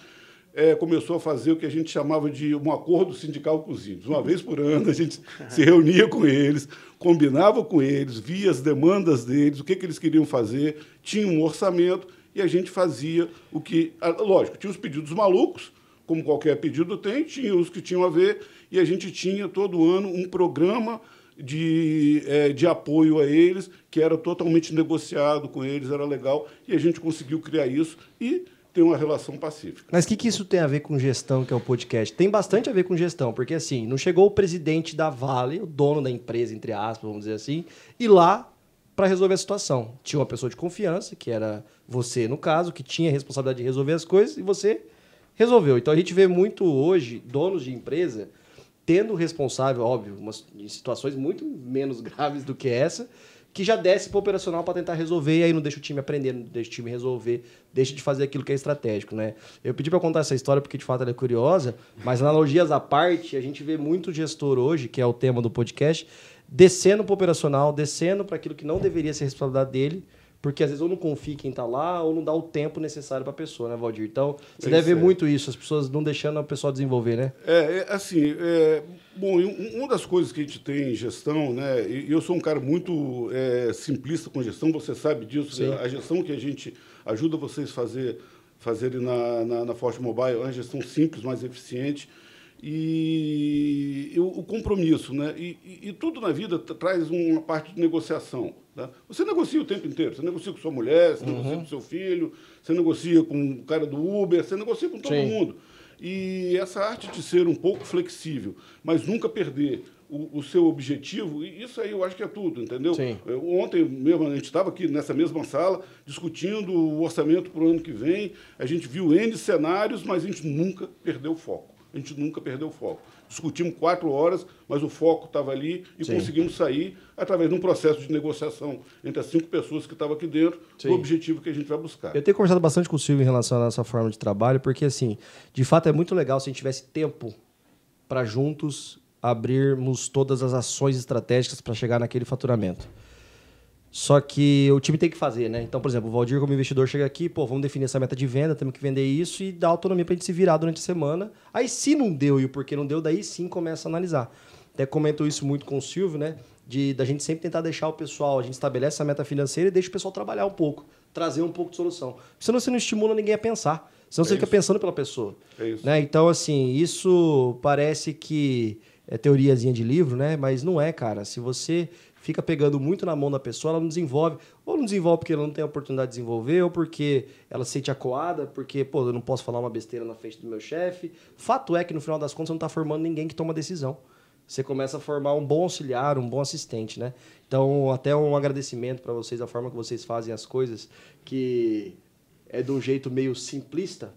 eh, começou a fazer o que a gente chamava de um acordo sindical com os índios. Uma vez por ano a gente se reunia com eles, combinava com eles, via as demandas deles, o que, que eles queriam fazer, tinha um orçamento e a gente fazia o que. Lógico, tinha os pedidos malucos, como qualquer pedido tem, tinha os que tinham a ver, e a gente tinha todo ano um programa de, eh, de apoio a eles, que era totalmente negociado com eles, era legal, e a gente conseguiu criar isso e ter uma relação pacífica. Mas o que, que isso tem a ver com gestão, que é o podcast? Tem bastante a ver com gestão, porque assim, não chegou o presidente da Vale, o dono da empresa, entre aspas, vamos dizer assim, e lá para resolver a situação. Tinha uma pessoa de confiança, que era você, no caso, que tinha a responsabilidade de resolver as coisas, e você resolveu. Então a gente vê muito hoje donos de empresa tendo o responsável, óbvio, umas, em situações muito menos graves do que essa, que já desce para o operacional para tentar resolver e aí não deixa o time aprender, não deixa o time resolver, deixa de fazer aquilo que é estratégico, né? Eu pedi para contar essa história porque de fato ela é curiosa, mas analogias à parte, a gente vê muito gestor hoje, que é o tema do podcast, descendo para o operacional, descendo para aquilo que não deveria ser responsabilidade dele, porque às vezes ou não confia em quem está lá ou não dá o tempo necessário para a pessoa, né, Valdir? Então, você É deve isso ver muito isso, as pessoas não deixando a pessoa desenvolver, né? É, é, assim, é, bom, uma das coisas que a gente tem em gestão, né, e eu sou um cara muito é, simplista com gestão, você sabe disso, Sim. a gestão que a gente ajuda vocês a fazer, fazerem na, na, na Forte Mobile é uma gestão simples, mais eficiente, e, e o, compromisso, né, e, e- e tudo na vida tra- traz uma parte de negociação. Tá? Você negocia o tempo inteiro, você negocia com sua mulher, você negocia com seu filho, você negocia com o cara do Uber, você negocia com todo Sim. mundo. E essa arte de ser um pouco flexível, mas nunca perder o, o seu objetivo, e isso aí eu acho que é tudo, entendeu? Sim. Eu- Ontem mesmo a gente estava aqui nessa mesma sala discutindo o orçamento para o ano que vem. A gente viu N cenários, mas a gente nunca perdeu o foco. A gente nunca perdeu o foco. Discutimos quatro horas, mas o foco estava ali e Sim. conseguimos sair através de um processo de negociação entre as cinco pessoas que estavam aqui dentro Sim. do objetivo que a gente vai buscar. Eu tenho conversado bastante com o Silvio em relação à nossa forma de trabalho, porque, assim, de fato é muito legal se a gente tivesse tempo para juntos abrirmos todas as ações estratégicas para chegar naquele faturamento. Só que o time tem que fazer, né? Então, por exemplo, o Valdir, como investidor, chega aqui, pô, vamos definir essa meta de venda, temos que vender isso e dar autonomia para a gente se virar durante a semana. Aí, se não deu e o porquê não deu, daí sim começa a analisar. Até comento isso muito com o Silvio, né? De da gente sempre tentar deixar o pessoal, a gente estabelece a meta financeira e deixa o pessoal trabalhar um pouco, trazer um pouco de solução. Senão você não estimula ninguém a pensar. Senão você É fica isso. pensando pela pessoa. É isso. Né? Então, assim, isso parece que é teoriazinha de livro, né? Mas não é, cara. Se você fica pegando muito na mão da pessoa, ela não desenvolve. Ou não desenvolve porque ela não tem a oportunidade de desenvolver, ou porque ela se sente acuada, porque, pô, eu não posso falar uma besteira na frente do meu chefe. Fato é que, no final das contas, você não está formando ninguém que toma decisão. Você começa a formar um bom auxiliar, um bom assistente, né? Então, até um agradecimento para vocês, a forma que vocês fazem as coisas, que é de um jeito meio simplista.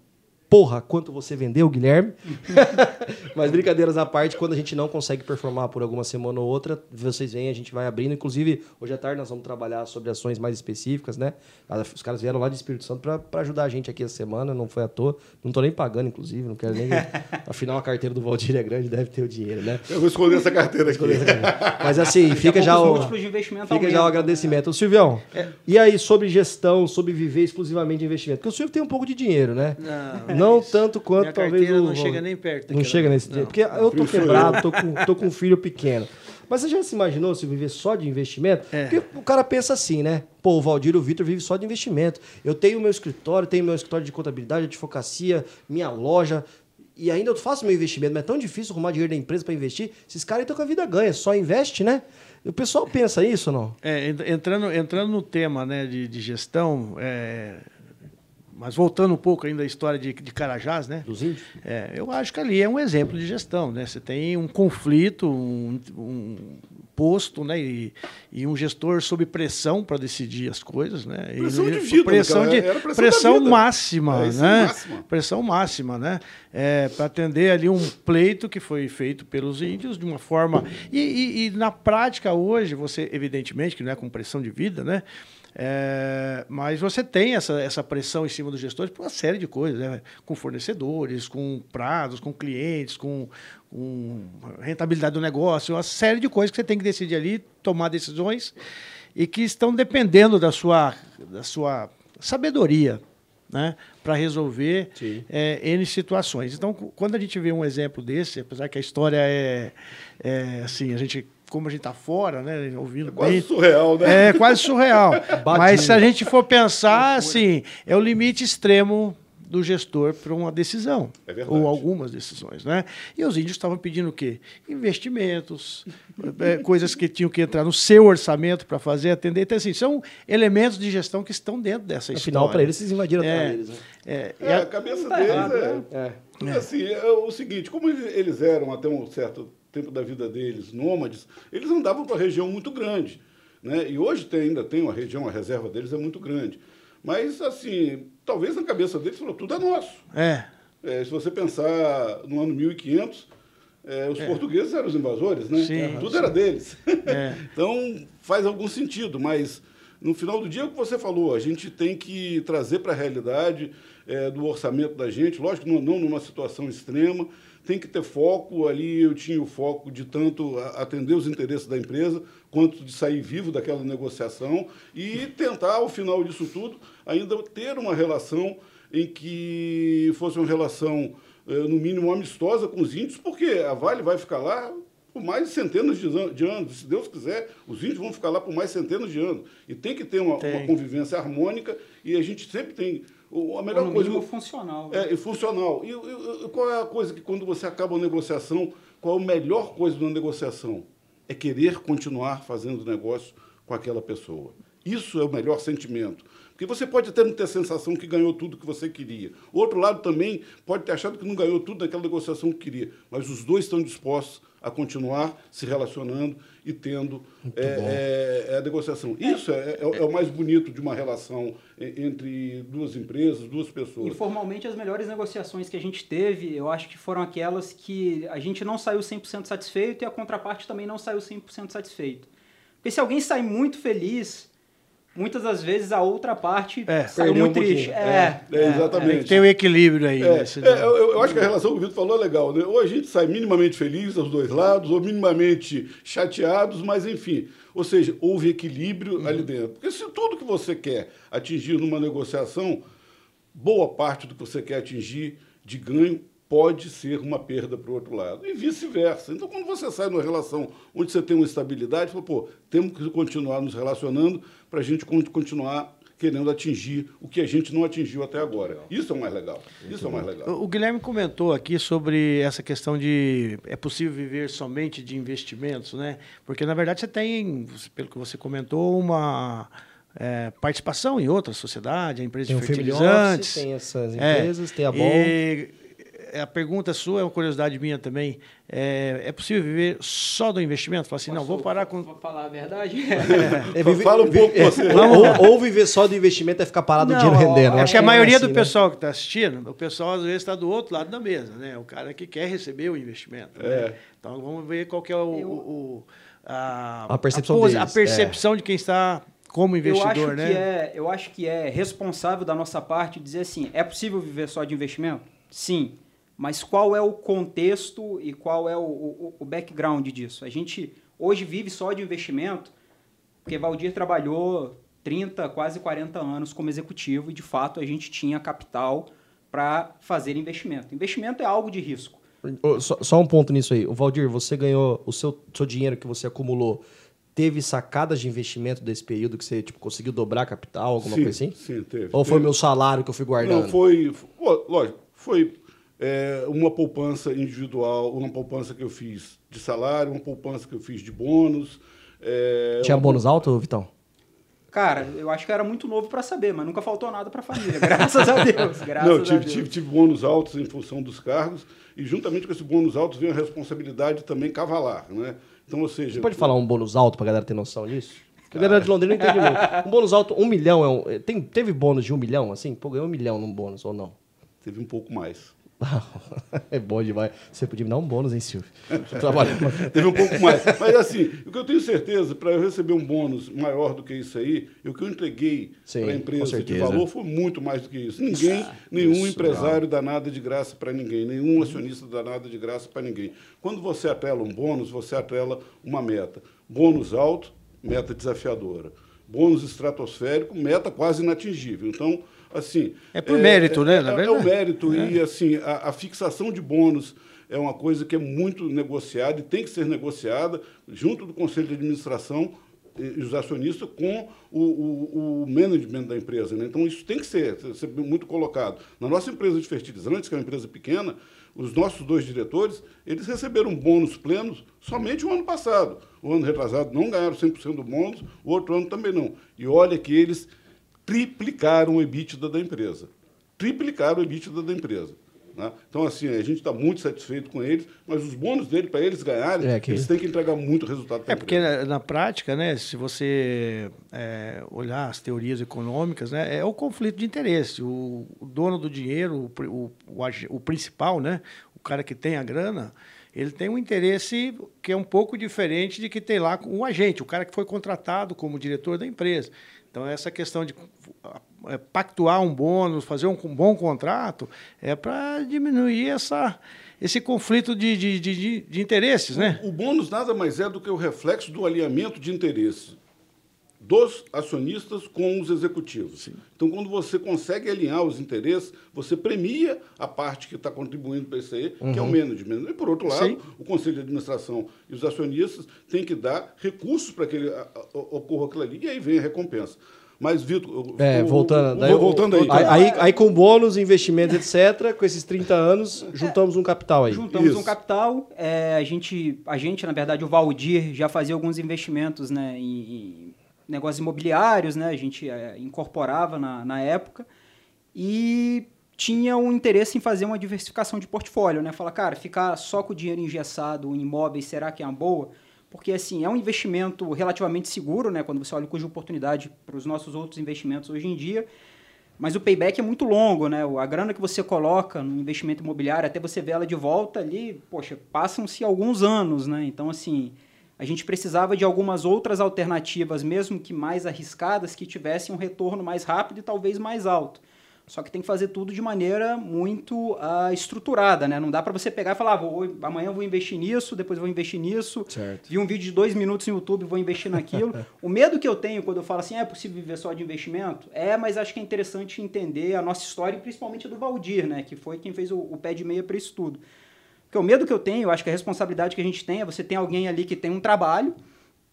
Porra, quanto você vendeu, Guilherme? Mas brincadeiras à parte, quando a gente não consegue performar por alguma semana ou outra, vocês vêm, a gente vai abrindo. Inclusive, hoje à tarde nós vamos trabalhar sobre ações mais específicas, né? Os caras vieram lá de Espírito Santo para ajudar a gente aqui essa semana, não foi à toa. Não tô nem pagando, inclusive, não quero nem. Afinal, a carteira do Valdir é grande, deve ter o dinheiro, né? Eu vou esconder essa carteira aqui. Mas assim, Daqui a fica já o. múltiplos de investimento Fica já o agradecimento. Ô, Silvião, e aí sobre gestão, sobre viver exclusivamente de investimento? Porque o Silvio tem um pouco de dinheiro, né? Não, Não tanto quanto Minha talvez o. não chega nem perto. Não chega nesse dia. Porque eu tô quebrado, tô com, tô com um filho pequeno. Mas você já se imaginou se viver só de investimento? É. Porque o cara pensa assim, né? Pô, o Valdir e o Vitor vivem só de investimento. Eu tenho meu escritório, tenho meu escritório de contabilidade, advocacia, minha loja. E ainda eu faço meu investimento, mas é tão difícil arrumar dinheiro da empresa para investir. Esses caras estão com a vida ganha, só investe, né? O pessoal pensa isso ou não? É, entrando, entrando no tema né, de, de gestão, é, mas voltando um pouco ainda à história de, de Carajás, né? Dos índios? É, eu acho que ali é um exemplo de gestão, né? Você tem um conflito, um, um posto, né? E, e, um gestor sob pressão para decidir as coisas, né? Pressão e, de vida, pressão, de, pressão, pressão máxima, é né? Máxima. Pressão máxima, né? É, para atender ali um pleito que foi feito pelos índios de uma forma e, e, e na prática hoje você evidentemente que não é com pressão de vida, né? É, mas você tem essa, essa pressão em cima dos gestores por uma série de coisas, né? com fornecedores, com prazos, com clientes, com, com, rentabilidade do negócio, uma série de coisas que você tem que decidir ali, tomar decisões e que estão dependendo da sua, da sua sabedoria né? para resolver é, N situações. Então, quando a gente vê um exemplo desse, apesar que a história é, é assim, a gente como a gente está fora, né, ouvindo é quase bem, surreal, né? É quase surreal. Mas se a gente for pensar, assim, é o limite extremo do gestor para uma decisão é ou algumas decisões, né? E os índios estavam pedindo o quê? Investimentos, é, coisas que tinham que entrar no seu orçamento para fazer atender. Então, assim, são elementos de gestão que estão dentro dessa história. Afinal, para eles, vocês invadiram é, eles. Né? É, é, a, a cabeça tá deles errado, é, né? é. Assim, é o seguinte, como eles eram até um certo tempo da vida deles, nômades, eles andavam para uma região muito grande. Né? E hoje tem, ainda tem uma região, a reserva deles é muito grande. Mas, assim, talvez na cabeça deles falou, tudo é nosso. É. é se você pensar no ano 1500, é, os é. portugueses eram os invasores, né? Sim, tudo sim. era deles. É. então, faz algum sentido, mas no final do dia é o que você falou, a gente tem que trazer para a realidade é, do orçamento da gente, lógico, não, não numa situação extrema, tem que ter foco. Ali eu tinha o foco de tanto atender os interesses da empresa, quanto de sair vivo daquela negociação e tentar, ao final disso tudo, ainda ter uma relação em que fosse uma relação, eh, no mínimo, amistosa com os índios, porque a Vale vai ficar lá por mais centenas de anos. Se Deus quiser, os índios vão ficar lá por mais centenas de anos. E tem que ter uma, uma convivência harmônica e a gente sempre tem a melhor no coisa. Mínimo funcional. Né? É, e funcional. E, e, qual é a coisa que quando você acaba uma negociação, qual é a melhor coisa de uma negociação? É querer continuar fazendo negócio com aquela pessoa. Isso é o melhor sentimento. Porque você pode até não ter a sensação que ganhou tudo que você queria. O outro lado também pode ter achado que não ganhou tudo naquela negociação que queria. Mas os dois estão dispostos a continuar se relacionando e tendo é, é, é, a negociação. Isso é, é, é, o mais bonito de uma relação entre duas empresas, duas pessoas. Informalmente, as melhores negociações que a gente teve, eu acho que foram aquelas que a gente não saiu 100% satisfeito e a contraparte também não saiu 100% satisfeito. Porque se alguém sai muito feliz muitas das vezes a outra parte é, saiu muito um triste. É, é, é, exatamente. Tem um equilíbrio aí. É, é eu, eu, acho que a relação que o Vitor falou é legal. Né? Ou a gente sai minimamente feliz aos dois lados, ou minimamente chateados, mas enfim. Ou seja, houve equilíbrio uhum. ali dentro. Porque se tudo que você quer atingir numa negociação, boa parte do que você quer atingir de ganho pode ser uma perda para o outro lado. E vice-versa. Então, quando você sai numa relação onde você tem uma estabilidade, você fala, pô, temos que continuar nos relacionando para a gente continuar querendo atingir o que a gente não atingiu até agora. Isso é o mais legal. Isso é o mais legal. O Guilherme comentou aqui sobre essa questão de é possível viver somente de investimentos, né? Porque na verdade você tem, pelo que você comentou, uma é, participação em outra sociedade, a empresa tem de fertilizantes. tem essas é. empresas, é, tem a Bom. E a pergunta sua é uma curiosidade minha também. É, é possível viver só do investimento? Fala assim, Posso, não, vou parar com. Vou falar a verdade? É, é viver, Fala um pouco você. Ou, ou, viver só do investimento é ficar parado não, o dinheiro rendendo. Acho que a maioria assim, do né? pessoal que está assistindo, o pessoal às vezes está do outro lado da mesa, né? O cara que quer receber o investimento. Né? Né? Então vamos ver qual que é o, Eu... o a, a, percepção, a, deles, a percepção é. de quem está como investidor, eu acho né? Que é, eu acho que é responsável da nossa parte dizer assim, é possível viver só de investimento? Sim mas qual é o contexto e qual é o, o, o background disso? A gente hoje vive só de investimento, porque Valdir trabalhou 30, quase 40 anos como executivo e, de fato, a gente tinha capital para fazer investimento. Investimento é algo de risco. Só, só, um ponto nisso aí. O Valdir, você ganhou o seu, seu dinheiro que você acumulou. Teve sacadas de investimento desse período que você tipo, conseguiu dobrar capital, alguma sim, coisa assim? Sim, teve. Ou foi teve. meu salário que eu fui guardando? Não, foi. Lógico, foi é, uma poupança individual, uma poupança que eu fiz de salário, uma poupança que eu fiz de bônus. É, Tinha uma... bônus alto, Vitão? Cara, eu acho que era muito novo para saber, mas nunca faltou nada para a família, graças a Deus. Graças Não, tive, a Deus. tive, tive bônus altos em função dos cargos, e juntamente com esse bônus alto veio a responsabilidade também cavalar, né? Então, ou seja... Você pode falar um bônus alto para a galera ter noção disso? Porque a galera de Londrina não entende muito. Um bônus alto, um milhão é um... Tem, teve bônus de um milhão, assim? Pô, ganhou um milhão num bônus, ou não? Teve um pouco mais. é bom demais. Você podia me dar um bônus, hein, Silvio? Teve um pouco mais. Mas assim, o que eu tenho certeza, para eu receber um bônus maior do que isso aí, o que eu entreguei para a empresa de valor foi muito mais do que isso. Ninguém, ah, nenhum isso, empresário dá nada de graça para ninguém, nenhum acionista dá nada de graça para ninguém. Quando você atrela um bônus, você atrela uma meta. Bônus alto, meta desafiadora. Bônus estratosférico, meta quase inatingível. Então, assim... É por é, mérito, né? É, é, é o mérito é. e, assim, a, a fixação de bônus é uma coisa que é muito negociada e tem que ser negociada junto do Conselho de Administração e os acionistas com o, o, o management da empresa. Né? Então, isso tem que ser, ser muito colocado. Na nossa empresa de fertilizantes, que é uma empresa pequena, os nossos dois diretores, eles receberam bônus plenos somente o ano passado. O ano retrasado não ganharam 100% do bônus, o outro ano também não. E olha que eles triplicaram o EBITDA da empresa. Triplicaram o EBITDA da empresa. Né? Então, assim, a gente está muito satisfeito com eles, mas os bônus dele, para eles ganharem, é que... eles têm que entregar muito resultado É porque, na, na, prática, né, se você é, olhar as teorias econômicas, né, é o conflito de interesse. O, o dono do dinheiro, o, o, o, o principal, né, o cara que tem a grana, ele tem um interesse que é um pouco diferente de que tem lá o agente, o cara que foi contratado como diretor da empresa. Então, essa questão de é, pactuar um bônus, fazer um, bom contrato, é para diminuir essa, esse conflito de, de, de, de interesses. Né? O, o bônus nada mais é do que o reflexo do alinhamento de interesses dos acionistas com os executivos. Sim. Então, quando você consegue alinhar os interesses, você premia a parte que está contribuindo para isso aí, uhum. que é o uhum. management. E, por outro lado, Sim. o Conselho de Administração e os acionistas têm que dar recursos para que ele, a, a, ocorra aquilo ali, e aí vem a recompensa. Mas, Vitor. É, voltando, daí, voltando aí. Aí, aí, aí, com bônus, investimentos, etc., com esses 30 anos, juntamos um capital aí. Juntamos Isso. um capital. É, a, gente, a gente, na verdade, o Valdir já fazia alguns investimentos né, em, em negócios imobiliários, né? A gente é, incorporava na, na época. E tinha um interesse em fazer uma diversificação de portfólio, né? Falar, cara, ficar só com o dinheiro engessado em imóveis, será que é uma boa? porque assim é um investimento relativamente seguro, né, quando você olha o custo de oportunidade para os nossos outros investimentos hoje em dia, mas o payback é muito longo, né? A grana que você coloca no investimento imobiliário, até você ver ela de volta ali, poxa, passam-se alguns anos, né? Então, assim, a gente precisava de algumas outras alternativas, mesmo que mais arriscadas, que tivessem um retorno mais rápido e talvez mais alto. Só que tem que fazer tudo de maneira muito uh, estruturada, né? Não dá para você pegar e falar, ah, vou, amanhã eu vou investir nisso, depois eu vou investir nisso. Certo. Vi um vídeo de dois minutos no YouTube, vou investir naquilo. o medo que eu tenho quando eu falo assim, ah, é possível viver só de investimento? É, mas acho que é interessante entender a nossa história, e principalmente a do Valdir, né? Que foi quem fez o, o pé de meia para isso tudo. Porque o medo que eu tenho, eu acho que a responsabilidade que a gente tem é você tem alguém ali que tem um trabalho,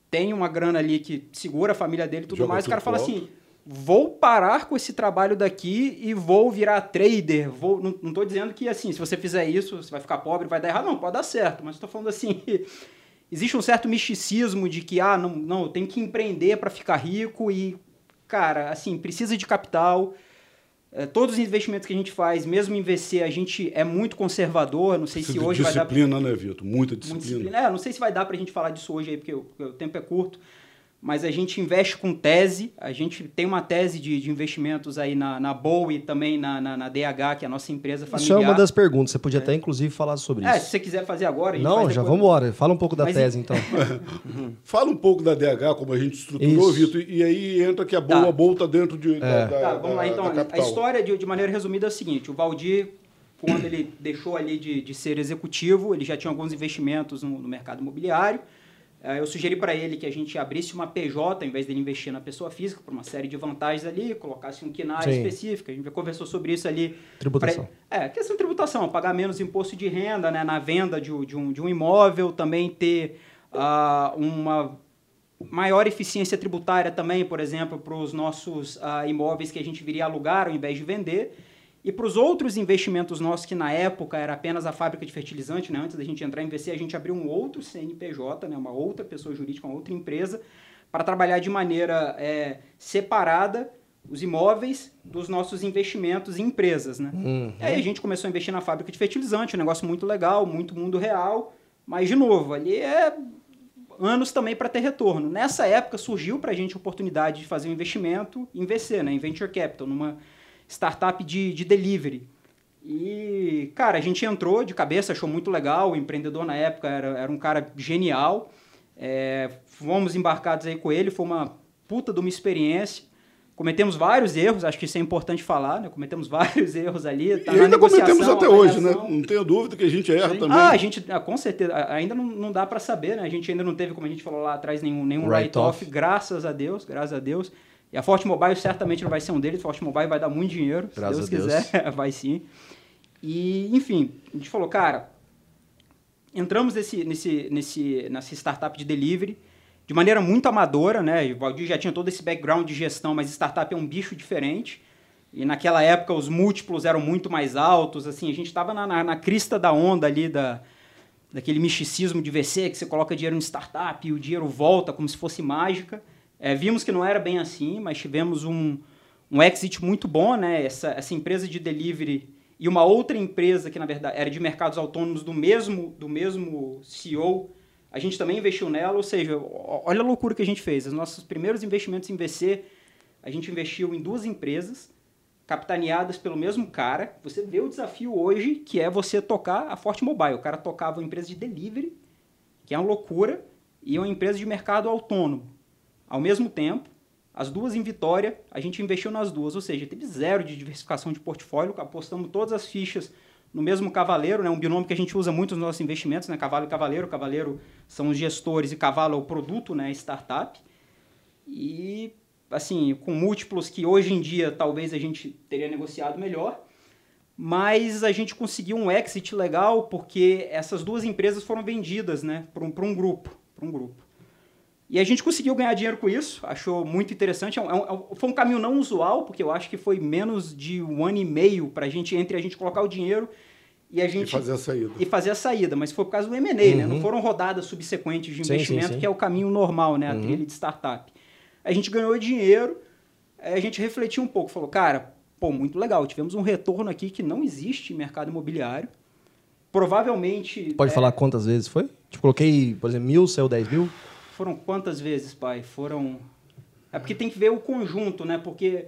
tem uma grana ali que segura a família dele e tudo Joga mais, o cara fala assim vou parar com esse trabalho daqui e vou virar trader. Vou, não, estou dizendo que, assim, se você fizer isso, você vai ficar pobre, vai dar errado. Não, pode dar certo. Mas estou falando assim, existe um certo misticismo de que, ah, não, não eu tenho que empreender para ficar rico e, cara, assim, precisa de capital. É, todos os investimentos que a gente faz, mesmo em VC, a gente é muito conservador. Não sei se hoje vai dar... Disciplina, né, Vitor? Muita disciplina. Muita disciplina. É, não sei se vai dar para a gente falar disso hoje aí, porque o, porque o tempo é curto mas a gente investe com tese, a gente tem uma tese de, de investimentos aí na, na BOE e também na, na, na, DH, que é a nossa empresa familiar. Isso é uma das perguntas, você podia é. até inclusive falar sobre é, isso. se você quiser fazer agora... Não, já vamos embora, fala um pouco da mas tese e... então. fala um pouco da DH, como a gente estruturou, Vitor, e aí entra que a BOE, tá. a BOE está dentro de, é. da, tá, vamos lá então, a história de, de maneira resumida é o seguinte, o Valdir quando ele deixou ali de, de ser executivo, ele já tinha alguns investimentos no, no mercado imobiliário, eu sugeri para ele que a gente abrisse uma PJ, ao invés dele investir na pessoa física, por uma série de vantagens ali, colocasse um KINAR específico. A gente conversou sobre isso ali. Tributação. Pra, é, questão de tributação, pagar menos imposto de renda né, na venda de, de, um, de um imóvel, também ter uh, uma maior eficiência tributária também, por exemplo, para os nossos uh, imóveis que a gente viria alugar ao invés de vender. E para os outros investimentos nossos, que na época era apenas a fábrica de fertilizante, né? antes da gente entrar em VC, a gente abriu um outro CNPJ, né? uma outra pessoa jurídica, uma outra empresa, para trabalhar de maneira é, separada os imóveis dos nossos investimentos em empresas. Né? Uhum. Aí a gente começou a investir na fábrica de fertilizante, um negócio muito legal, muito mundo real, mas, de novo, ali é anos também para ter retorno. Nessa época surgiu para a gente a oportunidade de fazer um investimento em VC, né? em Venture Capital, numa startup de, de delivery. E, cara, a gente entrou de cabeça, achou muito legal. O empreendedor na época era, era um cara genial. É, fomos embarcados aí com ele, foi uma puta de uma experiência. Cometemos vários erros, acho que isso é importante falar, né? Cometemos vários erros ali. Tá e ainda cometemos até hoje, né? Não tenho dúvida que a gente erra Sim. também. Ah, a gente, ah, com certeza, ainda não, não dá para saber, né? A gente ainda não teve, como a gente falou lá atrás, nenhum, nenhum write-off, graças a Deus, graças a Deus. E a Forte Mobile certamente não vai ser um deles. A Forte Mobile vai dar muito dinheiro, Graças se Deus, Deus. quiser, vai sim. E, enfim, a gente falou, cara, entramos nesse, nesse, nesse, nessa startup de delivery de maneira muito amadora, né? O Valdir já tinha todo esse background de gestão, mas startup é um bicho diferente. E naquela época os múltiplos eram muito mais altos, assim, a gente estava na, na, na, crista da onda ali da, daquele misticismo de VC, que você coloca dinheiro em startup e o dinheiro volta como se fosse mágica. É, vimos que não era bem assim, mas tivemos um, um exit muito bom, né? Essa, essa empresa de delivery e uma outra empresa que, na verdade, era de mercados autônomos do mesmo, do mesmo CEO, a gente também investiu nela, ou seja, olha a loucura que a gente fez. Os nossos primeiros investimentos em VC, a gente investiu em duas empresas, capitaneadas pelo mesmo cara. Você vê o desafio hoje, que é você tocar a Forte Mobile. O cara tocava uma empresa de delivery, que é uma loucura, e uma empresa de mercado autônomo. Ao mesmo tempo, as duas em Vitória, a gente investiu nas duas, ou seja, teve zero de diversificação de portfólio, apostamos todas as fichas no mesmo cavaleiro, né, um binômio que a gente usa muito nos nossos investimentos, né, cavalo e cavaleiro. Cavaleiro são os gestores e cavalo é o produto, né, startup. E, assim, com múltiplos que hoje em dia talvez a gente teria negociado melhor, mas a gente conseguiu um exit legal porque essas duas empresas foram vendidas né, para um, um grupo. Um grupo. E a gente conseguiu ganhar dinheiro com isso, achou muito interessante. É um, é um, foi um caminho não usual, porque eu acho que foi menos de um ano e meio para a gente, entre a gente colocar o dinheiro e a gente. E fazer a saída. E fazer a saída, mas foi por causa do M&A, uhum. né? Não uhum. foram rodadas subsequentes de investimento, sim, sim, sim. que é o caminho normal, né? A uhum. trilha de startup. A gente ganhou dinheiro, a gente refletiu um pouco, falou, cara, pô, muito legal, tivemos um retorno aqui que não existe em mercado imobiliário. Provavelmente. Pode é... falar quantas vezes foi? Tipo, coloquei, por exemplo, mil, saiu 10 mil? Foram quantas vezes, pai? Foram. É porque tem que ver o conjunto, né? Porque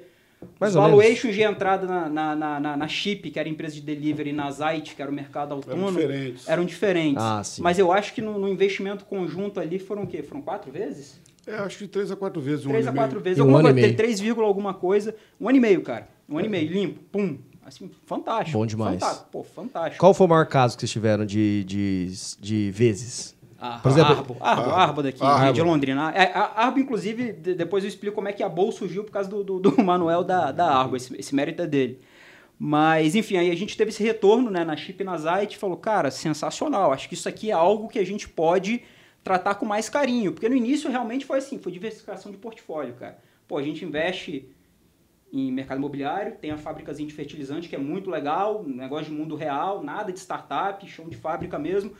Mais os valuations de entrada na, na, na, na, Chip, que era a empresa de delivery, na Zite, que era o mercado autônomo, eram diferentes. Eram diferentes. Ah, sim. Mas eu acho que no, no, investimento conjunto ali foram o quê? Foram quatro vezes? É, acho que três a quatro vezes. Um três a quatro vezes. Um alguma ano coisa, três vírgula alguma coisa. Um ano e meio, cara. Um ano é. e meio, limpo, pum. Assim, fantástico. Bom demais. Fantástico. Pô, fantástico. Qual foi o maior caso que vocês tiveram de, de, de vezes? Ah, Por exemplo, Arbo, Arbo, Arbo daqui, Arbo. de Londrina. É, a Arbo, inclusive, depois eu explico como é que a Bol surgiu por causa do, do, do Manuel da, da Arbo, esse, esse mérito é dele. Mas, enfim, aí a gente teve esse retorno né, na Chip e na e falou, cara, sensacional, acho que isso aqui é algo que a gente pode tratar com mais carinho. Porque no início realmente foi assim, foi diversificação de portfólio, cara. Pô, a gente investe em mercado imobiliário, tem a fábrica de fertilizante, que é muito legal, negócio de mundo real, nada de startup, chão de fábrica mesmo.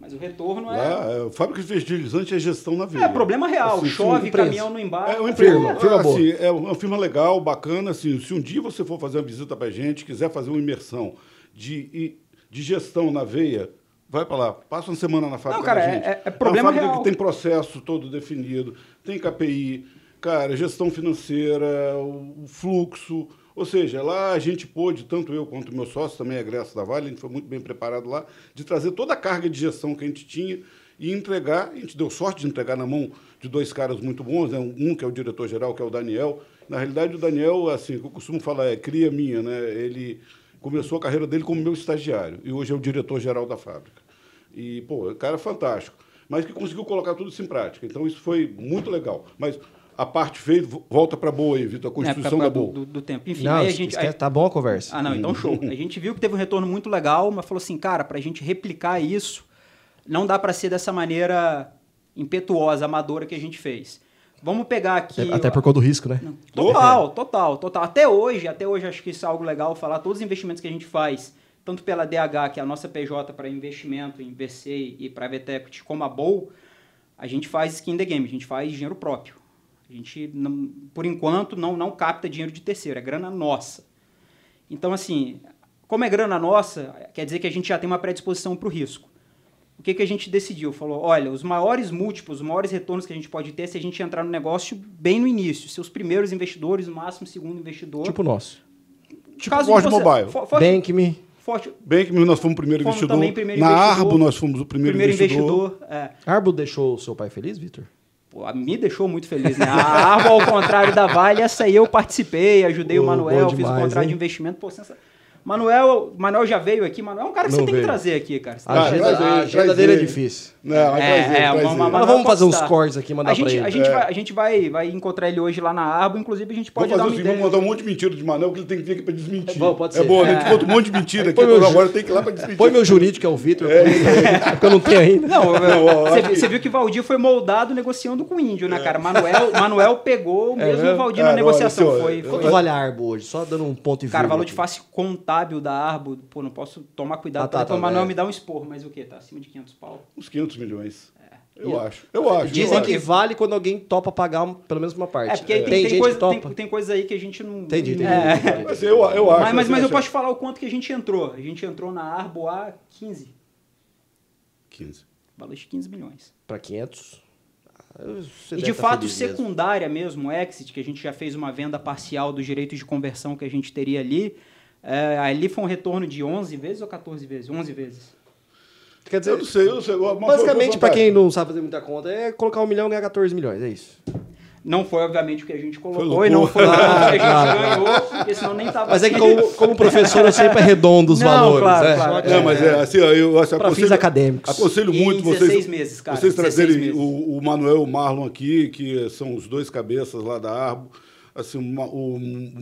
Mas o retorno é. Lá, é fábrica de fertilizante é gestão na veia. É problema real. Assim, Chove, caminhão no embarque. É uma firma, firma boa. Assim, é uma firma legal, bacana. Assim, se um dia você for fazer uma visita para gente, quiser fazer uma imersão de, de gestão na veia, vai para lá. Passa uma semana na fábrica Não, cara, gente. É, é problema é uma fábrica real. que tem processo todo definido, tem KPI, cara, gestão financeira, o fluxo ou seja, lá a gente pôde, tanto eu quanto meu sócio, também egresso da Vale, a gente foi muito bem preparado lá, de trazer toda a carga de gestão que a gente tinha e entregar. A gente deu sorte de entregar na mão de dois caras muito bons, né? um que é o diretor-geral, que é o Daniel. Na realidade, o Daniel, assim, o que eu costumo falar é cria minha, né? Ele começou a carreira dele como meu estagiário e hoje é o diretor-geral da fábrica. E, pô, o cara é fantástico. mas que conseguiu colocar tudo isso em prática. Então isso foi muito legal. Mas a parte feia volta para boa aí, Vitor, a constituição é, da boa. Do, do, tempo. Enfim, não, aí a gente. Aí... Tá bom a conversa. Ah, não, então show. A gente viu que teve um retorno muito legal, mas falou assim, cara, para a gente replicar isso, não dá para ser dessa maneira impetuosa, amadora que a gente fez. Vamos pegar aqui. Até, até por conta do risco, né? Total, total, total. Até hoje, até hoje acho que isso é algo legal falar. Todos os investimentos que a gente faz, tanto pela DH, que é a nossa PJ para investimento em VC e private equity, como a Bowl, a gente faz skin the game, a gente faz dinheiro próprio. A gente, não, por enquanto, não, não capta dinheiro de terceiro, é grana nossa. Então, assim, como é grana nossa, quer dizer que a gente já tem uma predisposição para o risco. O que, que a gente decidiu? Falou, olha, os maiores múltiplos, os maiores retornos que a gente pode ter é se a gente entrar no negócio bem no início. Seus primeiros investidores, no máximo segundo investidor. Tipo o nosso. Tipo Caso Forte Mobile. For, Forte, Bank.me. Forte, Bank.me nós fomos o primeiro fomos investidor. Primeiro Na investidor, Arbo nós fomos o primeiro, primeiro investidor. investidor é. Arbo deixou o seu pai feliz, Vitor? Me deixou muito feliz, né? A Arbo, ao contrário da Vale, essa aí eu participei, ajudei o Manuel, demais, fiz o contrato hein? de investimento. Pô, sensacional. Manuel, Manuel já veio aqui. Manuel é um cara que não você veio. tem que trazer aqui, cara. A agenda, a agenda dele é difícil. Não, é, trazer, é, uma, uma, mas vamos fazer uns cortes aqui, mandar a gente, pra ele. A gente, é. vai, a gente vai, vai encontrar ele hoje lá na Arbo, inclusive a gente pode vamos dar uma assim, ideia. Vamos mandar um monte de mentira de Manuel que ele tem que vir aqui pra desmentir. É bom, pode ser. É bom, a gente conta um monte de mentira aqui, meu, agora tem que ir lá pra desmentir. Põe meu jurídico, que é o Vitor, é. porque eu não tenho ainda. Não, você viu que o Valdir foi moldado negociando com o índio, né, cara? Manuel, Manuel pegou o mesmo Valdir na negociação. Quanto vale a Arbo hoje? Só dando um ponto e Cara, o valor de face contábil da Arbo, pô, não posso tomar cuidado. Ah, tá, tá, o Manuel é. me dá um esporro, mas o quê? Tá acima de 500 pau? Uns 500 milhões. É. Eu e acho. Eu acho. Dizem eu que acho. vale quando alguém topa pagar pelo menos uma parte. É, porque é. tem, tem, coisa, tem, tem, coisa aí que a gente não. Entendi, entendi. É. Mas eu, eu acho. Mas, mas, mas eu posso falar o quanto que a gente entrou. A gente entrou na Arbo a 15. 15. Valor de 15 milhões. Para 500? Você e de tá fato, secundária mesmo. mesmo, exit, que a gente já fez uma venda parcial dos direitos de conversão que a gente teria ali. É, ali foi um retorno de 11 vezes ou 14 vezes? 11 vezes. Quer dizer, eu não sei, eu não sei. Basicamente, para quem não sabe fazer muita conta, é colocar um milhão e ganhar 14 milhões, é isso. Não foi, obviamente, o que a gente colocou e não foi o que a gente ganhou, porque senão nem tava. Mas é que, como, como professor, eu sempre arredondo os não, valores. Claro, é. claro. Não, mas é assim, eu acho Para fins acadêmicos. Aconselho muito vocês. meses, cara. Vocês trazerem o, o Manuel e o Marlon aqui, que são os dois cabeças lá da Arbo assim, o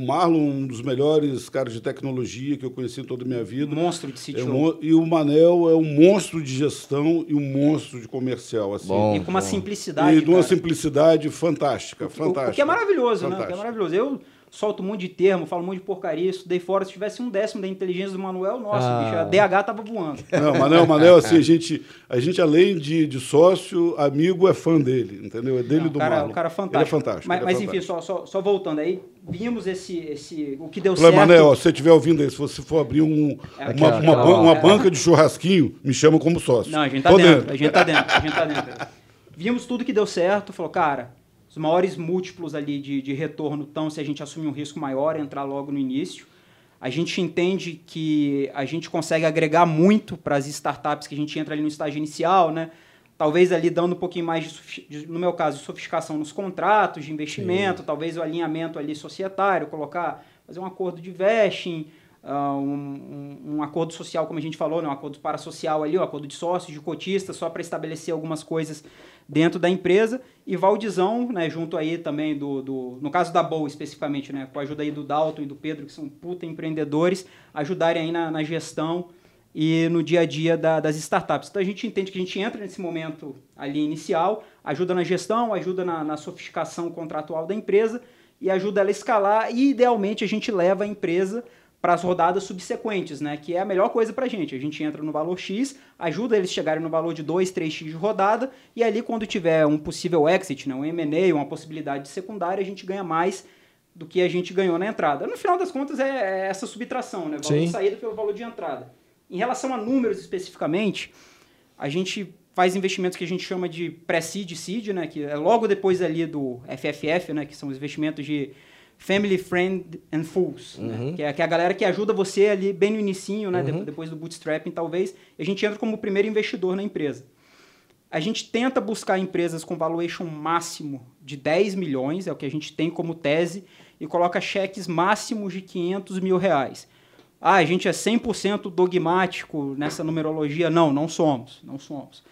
Marlon, um dos melhores caras de tecnologia que eu conheci em toda a minha vida. Monstro de sítio. É, e o Manel é um monstro de gestão e um monstro de comercial. Assim. Bom, e com uma bom. simplicidade. E de uma simplicidade fantástica, fantástica. O, o que é maravilhoso, fantástica. né? O que é maravilhoso. Eu solto um monte de termo, falo um monte de porcaria, estudei fora. Se tivesse um décimo da inteligência do Manuel, nossa, ah. bicho, a DH tava voando. Não, Manel, Manel, assim, a gente, a gente além de, de sócio, amigo é fã dele, entendeu? É dele Não, do cara, Marlon. O cara é fantástico. Ele é fantástico. Mas, é mas fantástico. enfim, só, só, só, voltando aí, vimos esse, esse, o que deu Falei, certo. Manel, se você estiver ouvindo aí, se você for abrir um, é, uma, uma, uma, uma banca de churrasquinho, me chama como sócio. Não, a gente tá dentro, dentro, a gente tá dentro, a gente tá dentro. Vimos tudo que deu certo, falou, cara, os maiores múltiplos ali de, de retorno estão se a gente assumir um risco maior, entrar logo no início. A gente entende que a gente consegue agregar muito para as startups que a gente entra ali no estágio inicial, né? Talvez ali dando um pouquinho mais, de, no meu caso, de sofisticação nos contratos de investimento, Sim. talvez o alinhamento ali societário, colocar, fazer um acordo de vesting, uh, um, um, um, acordo social, como a gente falou, né? um acordo parasocial ali, um acordo de sócios, de cotistas, só para estabelecer algumas coisas dentro da empresa. E Valdizão, né, junto aí também do, do no caso da Boa especificamente, né, com a ajuda aí do Dalton e do Pedro, que são puta empreendedores, ajudarem aí na, na gestão e no dia a dia da, das startups. Então a gente entende que a gente entra nesse momento ali inicial, ajuda na gestão, ajuda na, na sofisticação contratual da empresa e ajuda ela a escalar e idealmente a gente leva a empresa para as rodadas subsequentes, né? Que é a melhor coisa para a gente. A gente entra no valor X, ajuda eles a chegarem no valor de 2, 3X de rodada, e ali quando tiver um possível exit, né? um M&A, uma possibilidade secundária, a gente ganha mais do que a gente ganhou na entrada. No final das contas é, é essa subtração, né? Valor Sim. de saída pelo valor de entrada. Em relação a números especificamente, a gente faz investimentos que a gente chama de pré-seed seed, né? Que é logo depois ali do FFF, né? Que são os investimentos de Family Friend and Fools, né? uhum. né? que, é, que, é, a galera que ajuda você ali bem no inicinho, né? Uhum. depois do bootstrapping talvez, e a gente entra como primeiro investidor na empresa. A gente tenta buscar empresas com valuation máximo de 10 milhões, é o que a gente tem como tese, e coloca cheques máximos de 500 mil reais. Ah, a gente é 100% dogmático nessa numerologia? Não, não somos, não somos.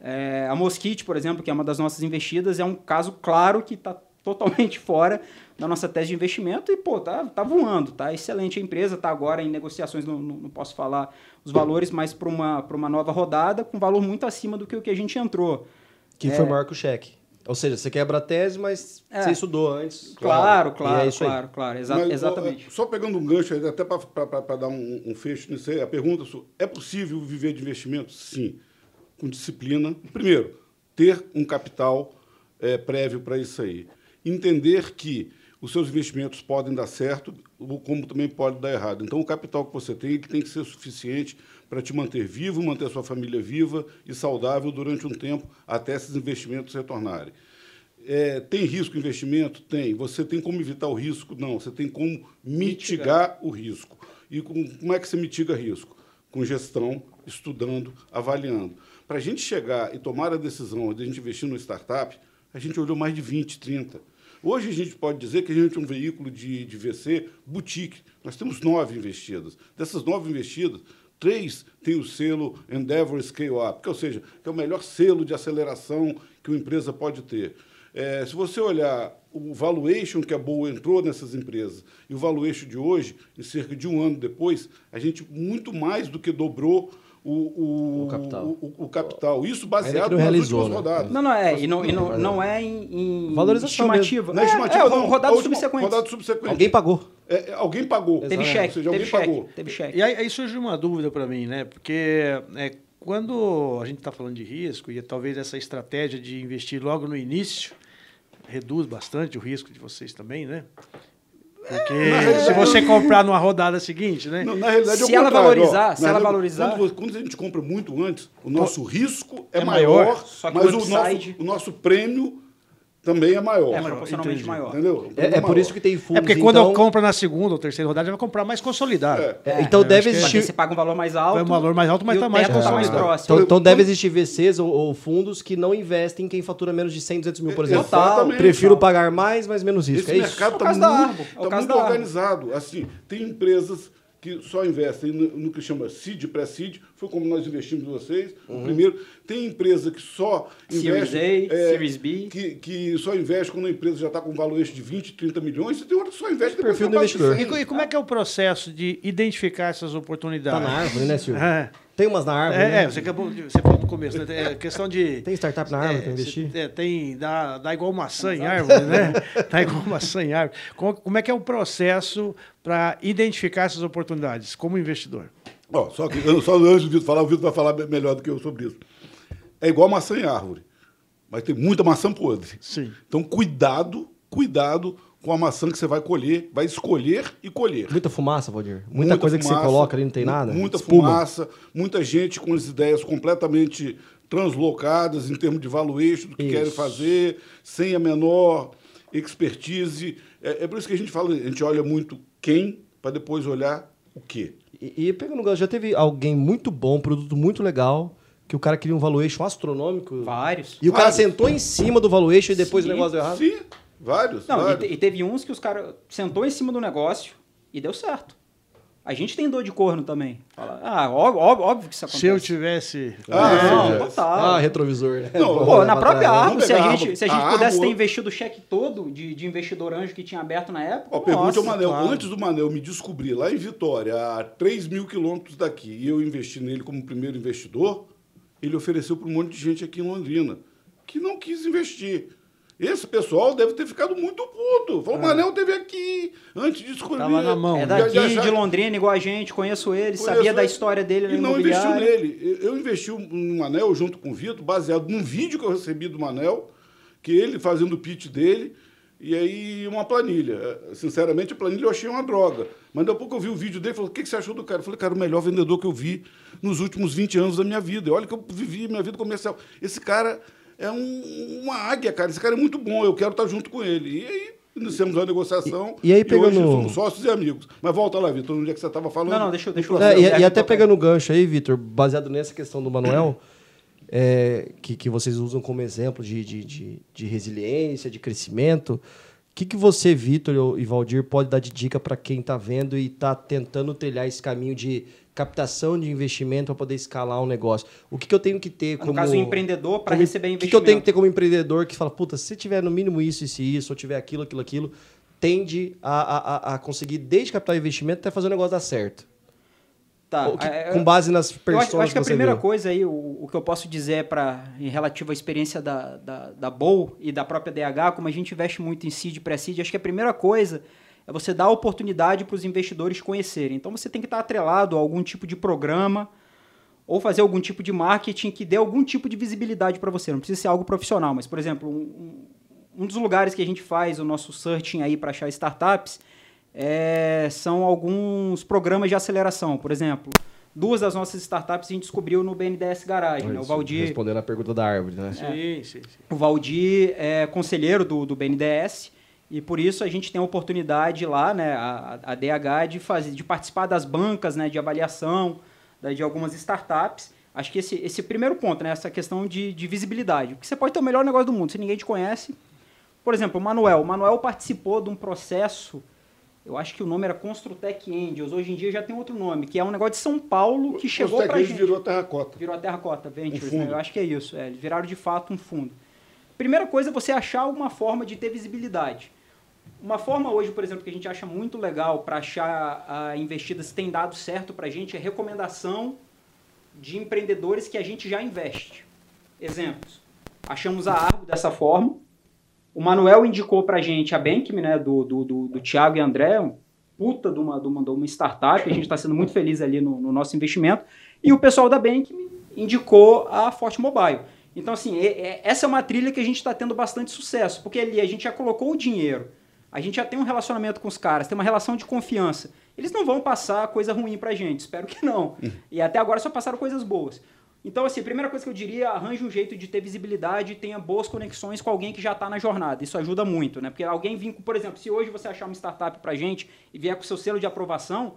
É, a Mosquite, por exemplo, que é uma das nossas investidas, é um caso claro que está totalmente fora da nossa tese de investimento e, pô, tá, tá voando, tá excelente a empresa, tá agora em negociações, não, não, não posso falar os valores, mas para uma, uma nova rodada com valor muito acima do que o que a gente entrou. Que é... foi maior que o cheque. Ou seja, você quebra a tese, mas é. você estudou antes. Claro, claro, é claro, claro, exa mas, exatamente. Só pegando um gancho, até para dar um, um, fecho nisso aí, a pergunta é possível viver de investimento? Sim, com disciplina. Primeiro, ter um capital é, prévio para isso aí. Entender que os seus investimentos podem dar certo, como também pode dar errado. Então, o capital que você tem que tem que ser suficiente para te manter vivo, manter a sua família viva e saudável durante um tempo até esses investimentos retornarem. É, tem risco investimento? Tem. Você tem como evitar o risco? Não. Você tem como mitigar, mitigar. o risco. E com, como é que você mitiga risco? Com gestão, estudando, avaliando. Para a gente chegar e tomar a decisão de a gente investir no startup, a gente olhou mais de 20, 30 Hoje a gente pode dizer que a gente é um veículo de, de VC boutique. Nós temos nove investidas. Dessas nove investidas, três têm o selo Endeavor Scale Up, que, ou seja, que é o melhor selo de aceleração que uma empresa pode ter. É, se você olhar o valuation que a Boa entrou nessas empresas e o valuation de hoje, em cerca de um ano depois, a gente muito mais do que dobrou o, o, o, capital. O, o, capital. Isso baseado nas realizou, últimas né? rodadas. Não, não é. E não, e não, não é em, em Valorização estimativa. Não é, estimativa, é, não. Rodada subsequente. Rodada subsequente. Alguém pagou. É, é alguém pagou. Teve cheque. Seja, teve cheque. Pagou. Teve cheque. E aí, aí surge uma dúvida para mim, né? Porque é, quando a gente está falando de risco, e talvez essa estratégia de investir logo no início reduz bastante o risco de vocês também, né? Porque se você comprar numa rodada seguinte, né? Não, na realidade, se ela valorizar, ó, se ela valorizar. Quando, quando, a gente compra muito antes, o nosso risco é, é maior, maior mas o, o nosso, o nosso prêmio também é maior. É proporcionalmente Entendi. maior. Entendeu? É, é, por isso que tem fundos. É porque quando então... eu compro na segunda ou terceira rodada, já vai comprar mais consolidado. É. É, então deve existir. Você paga um valor mais alto. É um valor mais alto, mas está mais consolidado. mais próximo. Então, então deve existir VCs ou, ou, fundos que não investem em quem fatura menos de 100, 200 mil, por exemplo. Total. Prefiro pagar mais, mas menos risco. Esse é mercado está muito, tá muito organizado. Assim, tem empresas que só investem no, no que chama seed, pré-seed, foi como nós investimos em vocês, uhum. o primeiro. Tem empresa que só investe... Series A, é, Series B. Que, que só investe quando a empresa já está com um valuation de 20, 30 milhões, e tem outra que só investe depois perfil do investidor. E, e, como é que é o processo de identificar essas oportunidades? Está na árvore, né, Silvio? É. Tem umas na árvore. É, né? é você acabou você falou no começo, né? É questão de. Tem startup na árvore é, para investir? É, tem, dá, dá igual maçã em árvore, né? dá igual maçã em árvore. Como, como é que é o processo para identificar essas oportunidades como investidor? Só, que, só antes do Vitor falar, o Vitor vai falar melhor do que eu sobre isso. É igual maçã em árvore, mas tem muita maçã podre. Sim. Então, cuidado, cuidado com a maçã que você vai colher, vai escolher e colher. Muita fumaça, Valdir? Muita, muita coisa fumaça, que você coloca ali não tem nada? Muita Espuma. fumaça, muita gente com as ideias completamente translocadas em termos de valuation do que isso. querem fazer, sem a menor expertise. É, é, por isso que a gente fala, a gente olha muito quem para depois olhar o quê. E, e pegando gancho, já teve alguém muito bom, produto muito legal, que o cara queria um valuation astronômico. Vários. E o vários. cara sentou em cima do valuation e depois sim, o negócio deu errado? Sim. Vários. Não, vários. E, e, teve uns que os caras sentou em cima do negócio e deu certo. A gente tem dor de corno também. Fala, ah, óbvio, óbvio, que isso acontece. Se eu tivesse. Ah, é, não, total. Ah, retrovisor. Não, Pô, na própria árvore, se a gente, se a gente pudesse ter investido o cheque todo de, de investidor anjo que tinha aberto na época. Ó, pergunte ao Manel. Claro. Antes do Manel me descobrir lá em Vitória, a 3 mil quilômetros daqui, e eu investi nele como primeiro investidor, ele ofereceu para um monte de gente aqui em Londrina que não quis investir. Esse pessoal deve ter ficado muito puto. Falou, é. Manel teve aqui antes de escolher. Tava na mão. É daqui, de, de, Londrina, igual a gente, conheço ele, conheço sabia ele. da história dele E não investiu nele. Eu investi no Manel junto com o Vitor, baseado num vídeo que eu recebi do Manel, que ele fazendo o pitch dele, e aí uma planilha. Sinceramente, a planilha eu achei uma droga. Mas daqui a pouco eu vi o vídeo dele e falei, o que você achou do cara? Eu falei, cara, o melhor vendedor que eu vi nos últimos 20 anos da minha vida. E olha que eu vivi minha vida comercial. Esse cara é um, uma águia, cara. Esse cara é muito bom, eu quero estar junto com ele. E aí iniciamos a negociação e, e aí pegando... e hoje somos sócios e amigos. Mas volta lá, Vitor, onde é que você estava falando? Não, não, deixa, deixa eu... É, e, e até pegando o gancho aí, Vitor, baseado nessa questão do Manuel, é, que, que vocês usam como exemplo de, de, de, de resiliência, de crescimento, que, que você, Vitor e Valdir, pode dar de dica para quem está vendo e está tentando trilhar esse caminho de captação de investimento para poder escalar um negócio? O que, que eu tenho que ter como... No caso, o empreendedor, para receber investimento. O que, que eu tenho que ter como empreendedor que fala, puta, se tiver no mínimo isso, isso e isso, ou tiver aquilo, aquilo, aquilo, tende a, a, a conseguir, desde captar investimento até fazer o negócio dar certo? Tá. Que, é, com base nas pessoas eu acho, eu acho que, a primeira viu. coisa aí, o, o, que eu posso dizer é para em relativo à experiência da, da, da BOL e da própria DH, como a gente investe muito em seed e pré-seed, acho que a primeira coisa é você dar a oportunidade para os investidores conhecerem. Então você tem que estar atrelado a algum tipo de programa ou fazer algum tipo de marketing que dê algum tipo de visibilidade para você. Não precisa ser algo profissional, mas, por exemplo, um, um dos lugares que a gente faz o nosso searching aí para achar startups é, são alguns programas de aceleração. Por exemplo, duas das nossas startups a gente descobriu no BNDES Garage. Né? O Valdir, respondendo a pergunta da árvore, né? É, sim, sim, sim. O Valdir é conselheiro do, do BNDES e por isso a gente tem a oportunidade lá, né, a, a DH, de, fazer, de participar das bancas né, de avaliação de algumas startups. Acho que esse, esse primeiro ponto, né, essa questão de, de visibilidade. Porque você pode ter o melhor negócio do mundo, se ninguém te conhece. Por exemplo, o Manuel. O Manuel participou de um processo eu acho que o nome era Construtec Angels, hoje em dia já tem outro nome, que é um negócio de São Paulo que chegou para gente. virou Terracota. Virou a Terracota Ventures, um né? Eu acho que é isso, é, eles viraram de fato um fundo. Primeira coisa é você achar uma forma de ter visibilidade. Uma forma hoje, por exemplo, que a gente acha muito legal para achar a investidas tem dado certo para a gente é recomendação de empreendedores que a gente já investe. Exemplos. Achamos a Argo dessa forma, o Manuel indicou pra gente a Bankme, né, do, do, do, do Thiago e André, puta de uma, de uma, de uma startup, a gente está sendo muito feliz ali no, no, nosso investimento. E o pessoal da Bankme indicou a Forte Mobile. Então, assim, é, é, essa é uma trilha que a gente está tendo bastante sucesso, porque ali a gente já colocou o dinheiro, a gente já tem um relacionamento com os caras, tem uma relação de confiança. Eles não vão passar coisa ruim pra gente, espero que não. Hum. E até agora só passaram coisas boas. Então, assim, a primeira coisa que eu diria, arranje um jeito de ter visibilidade e tenha boas conexões com alguém que já está na jornada. Isso ajuda muito, né? Porque alguém vir, por exemplo, se hoje você achar uma startup para gente e vier com seu selo de aprovação,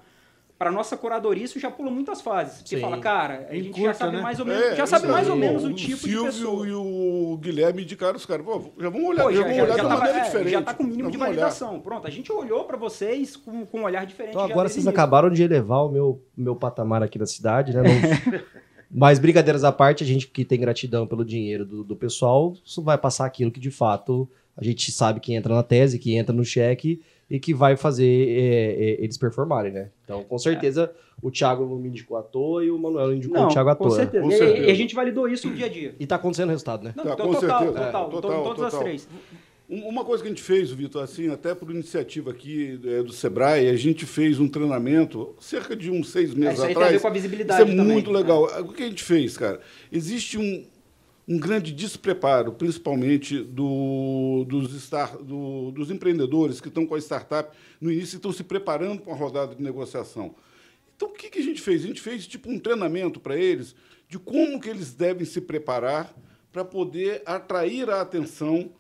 para nossa curadoria isso já pula muitas fases. Você Sim. fala, cara, a gente Encurta, já sabe né? mais ou menos, é, já sabe mais ou menos o, o tipo Silvio de pessoa. e o Guilherme indicaram os caras, Pô, já vamos olhar, Pô, já, já, vamos olhar já, de uma maneira é, diferente. Já está com mínimo de validação. Olhar. Pronto, a gente olhou para vocês com, com um olhar diferente. Então agora vocês acabaram de elevar o meu, meu patamar aqui da cidade, né? Não... Mas brincadeiras à parte, a gente que tem gratidão pelo dinheiro do, do pessoal, isso vai passar aquilo que de fato a gente sabe que entra na tese, que entra no cheque e que vai fazer é, é, eles performarem, né? Então, com certeza, é. o Thiago me indicou à toa e o Manuel indicou Não, o Thiago à toa. Com certeza. Com certeza. E, e, a gente validou isso no dia a dia. E tá acontecendo o resultado, né? Não, tá, total, com certeza. Total, total, total, todas total. as três. Uma coisa que a gente fez, Vitor, assim, até por iniciativa aqui é, do Sebrae, a gente fez um treinamento cerca de uns seis meses é, isso aí atrás. Tem a ver com a visibilidade isso é também, muito legal. Né? O que a gente fez, cara? Existe um, um grande despreparo, principalmente do, dos, start, do, dos empreendedores que estão com a startup no início e estão se preparando para uma rodada de negociação. Então, o que, que a gente fez? A gente fez tipo um treinamento para eles de como que eles devem se preparar para poder atrair a atenção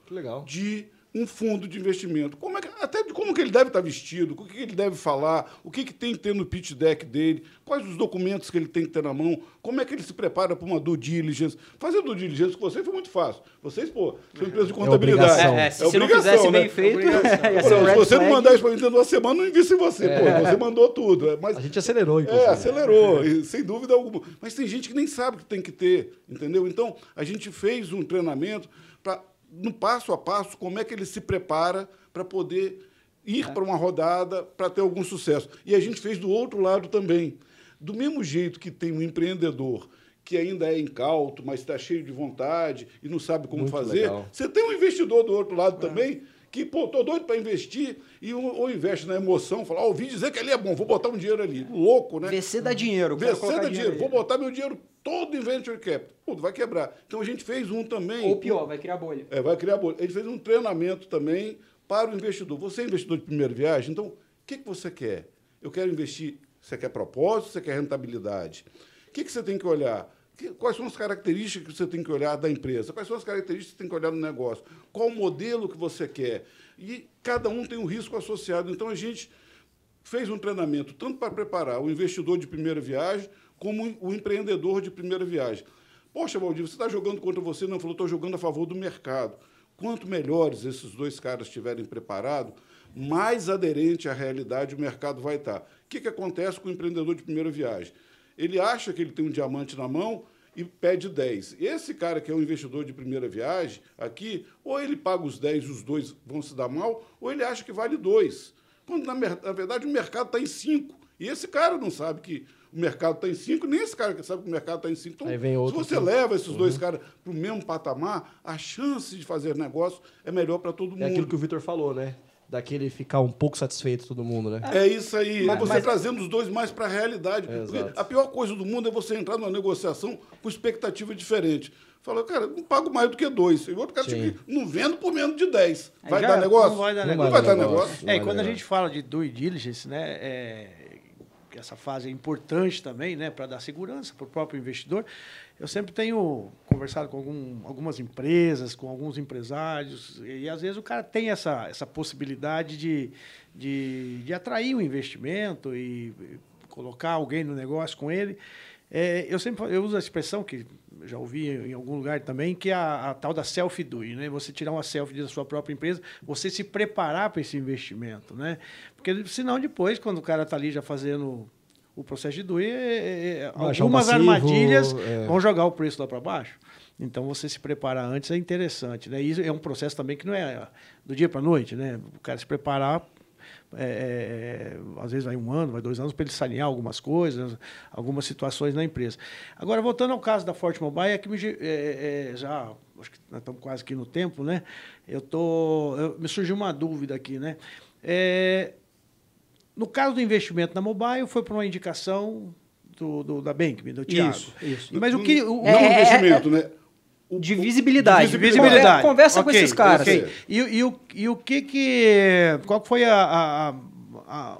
de um fundo de investimento. Como é que, até de como que ele deve estar vestido, o que ele deve falar, o que, que tem que ter no pitch deck dele, quais os documentos que ele tem que ter na mão, como é que ele se prepara para uma due diligence. Fazer due diligence com vocês foi muito fácil. Vocês, pô, são empresa de é contabilidade. É, é, se é não fizesse né? bem feito, é se você não mandar isso para mim dentro de uma semana, não invista em você. Pô, é. você mandou tudo. É, mas, a gente acelerou, inclusive. É, acelerou, sem dúvida alguma. Mas tem gente que nem sabe o que tem que ter, entendeu? Então, a gente fez um treinamento para no passo a passo, como é que ele se prepara para poder ir é. para uma rodada, para ter algum sucesso. E a gente fez do outro lado também. Do mesmo jeito que tem um empreendedor que ainda é incauto, mas está cheio de vontade e não sabe como Muito fazer, legal. você tem um investidor do outro lado é. também que, pô, tô doido para investir e ou investe na emoção, falar, oh, ouvi dizer que ali é bom, vou botar um dinheiro ali. Louco, né? VC dá dinheiro. VC dá dinheiro, dinheiro vou botar meu dinheiro todo venture capital. Tudo vai quebrar. Então a gente fez um também. Ou pior, vai criar bolha. É, vai criar bolha. A gente fez um treinamento também para o investidor. Você é investidor de primeira viagem, então o que, que você quer? Eu quero investir. Você quer propósito, você quer rentabilidade? O que, que você tem que olhar? Quais são as características que você tem que olhar da empresa? Quais são as características que você tem que olhar no negócio? Qual o modelo que você quer? E cada um tem um risco associado. Então, a gente fez um treinamento tanto para preparar o investidor de primeira viagem, como o empreendedor de primeira viagem. Poxa, Valdir, você está jogando contra você? Não, falou, estou jogando a favor do mercado. Quanto melhores esses dois caras estiverem preparados, mais aderente à realidade o mercado vai estar. O que, que acontece com o empreendedor de primeira viagem? Ele acha que ele tem um diamante na mão e pede 10. Esse cara que é um investidor de primeira viagem, aqui, ou ele paga os 10 e os dois vão se dar mal, ou ele acha que vale 2. Quando, na, na verdade, o mercado está em 5. E esse cara não sabe que o mercado está em 5, nem esse cara que sabe que o mercado está em 5. Então, se você leva esses uhum. dois caras para o mesmo patamar, a chance de fazer negócio é melhor para todo mundo. É aquilo que o Vitor falou, né? daquele ficar um pouco satisfeito todo mundo, né? É isso aí. Mas, você mas... trazendo os dois mais para a realidade. É, a pior coisa do mundo é você entrar numa negociação com expectativa diferente. Fala, cara, não pago mais do que dois. E o outro cara tipo, não vendo por menos de 10. Vai dar negócio? Não vai dar negócio. Não vai dar negócio. É, e quando a gente fala de due diligence, né? É, essa fase é importante também, né, para dar segurança para o próprio investidor. Eu sempre tenho conversado com algum, algumas empresas, com alguns empresários, e às vezes o cara tem essa, essa possibilidade de, de, de atrair o um investimento e colocar alguém no negócio com ele. É, eu sempre eu uso a expressão que já ouvi em algum lugar também, que é a, a tal da selfie-doing, né? Você tirar uma selfie da sua própria empresa, você se preparar para esse investimento, né? Porque senão depois, quando o cara está ali já fazendo o processo de doer, é, é, é algumas passivo, armadilhas é. vão jogar o preço lá para baixo. Então, você se preparar antes é interessante. Né? E isso é um processo também que não é do dia para a noite. Né? O cara se preparar, é, é, às vezes vai um ano, vai dois anos, para ele sanear algumas coisas, algumas situações na empresa. Agora, voltando ao caso da Forte Mobile, é que me, já, acho que nós estamos quase aqui no tempo, né? Eu tô, eu, me surgiu uma dúvida aqui, né? No caso do investimento na mobile, foi por uma indicação do, do da Bankme, do Thiago. Isso, isso. Mas o que... O, não é, investimento, né? O, de visibilidade. De visibilidade. Conversa okay, com esses caras. Okay. E, e, o, e o que que... Qual foi a, a, a,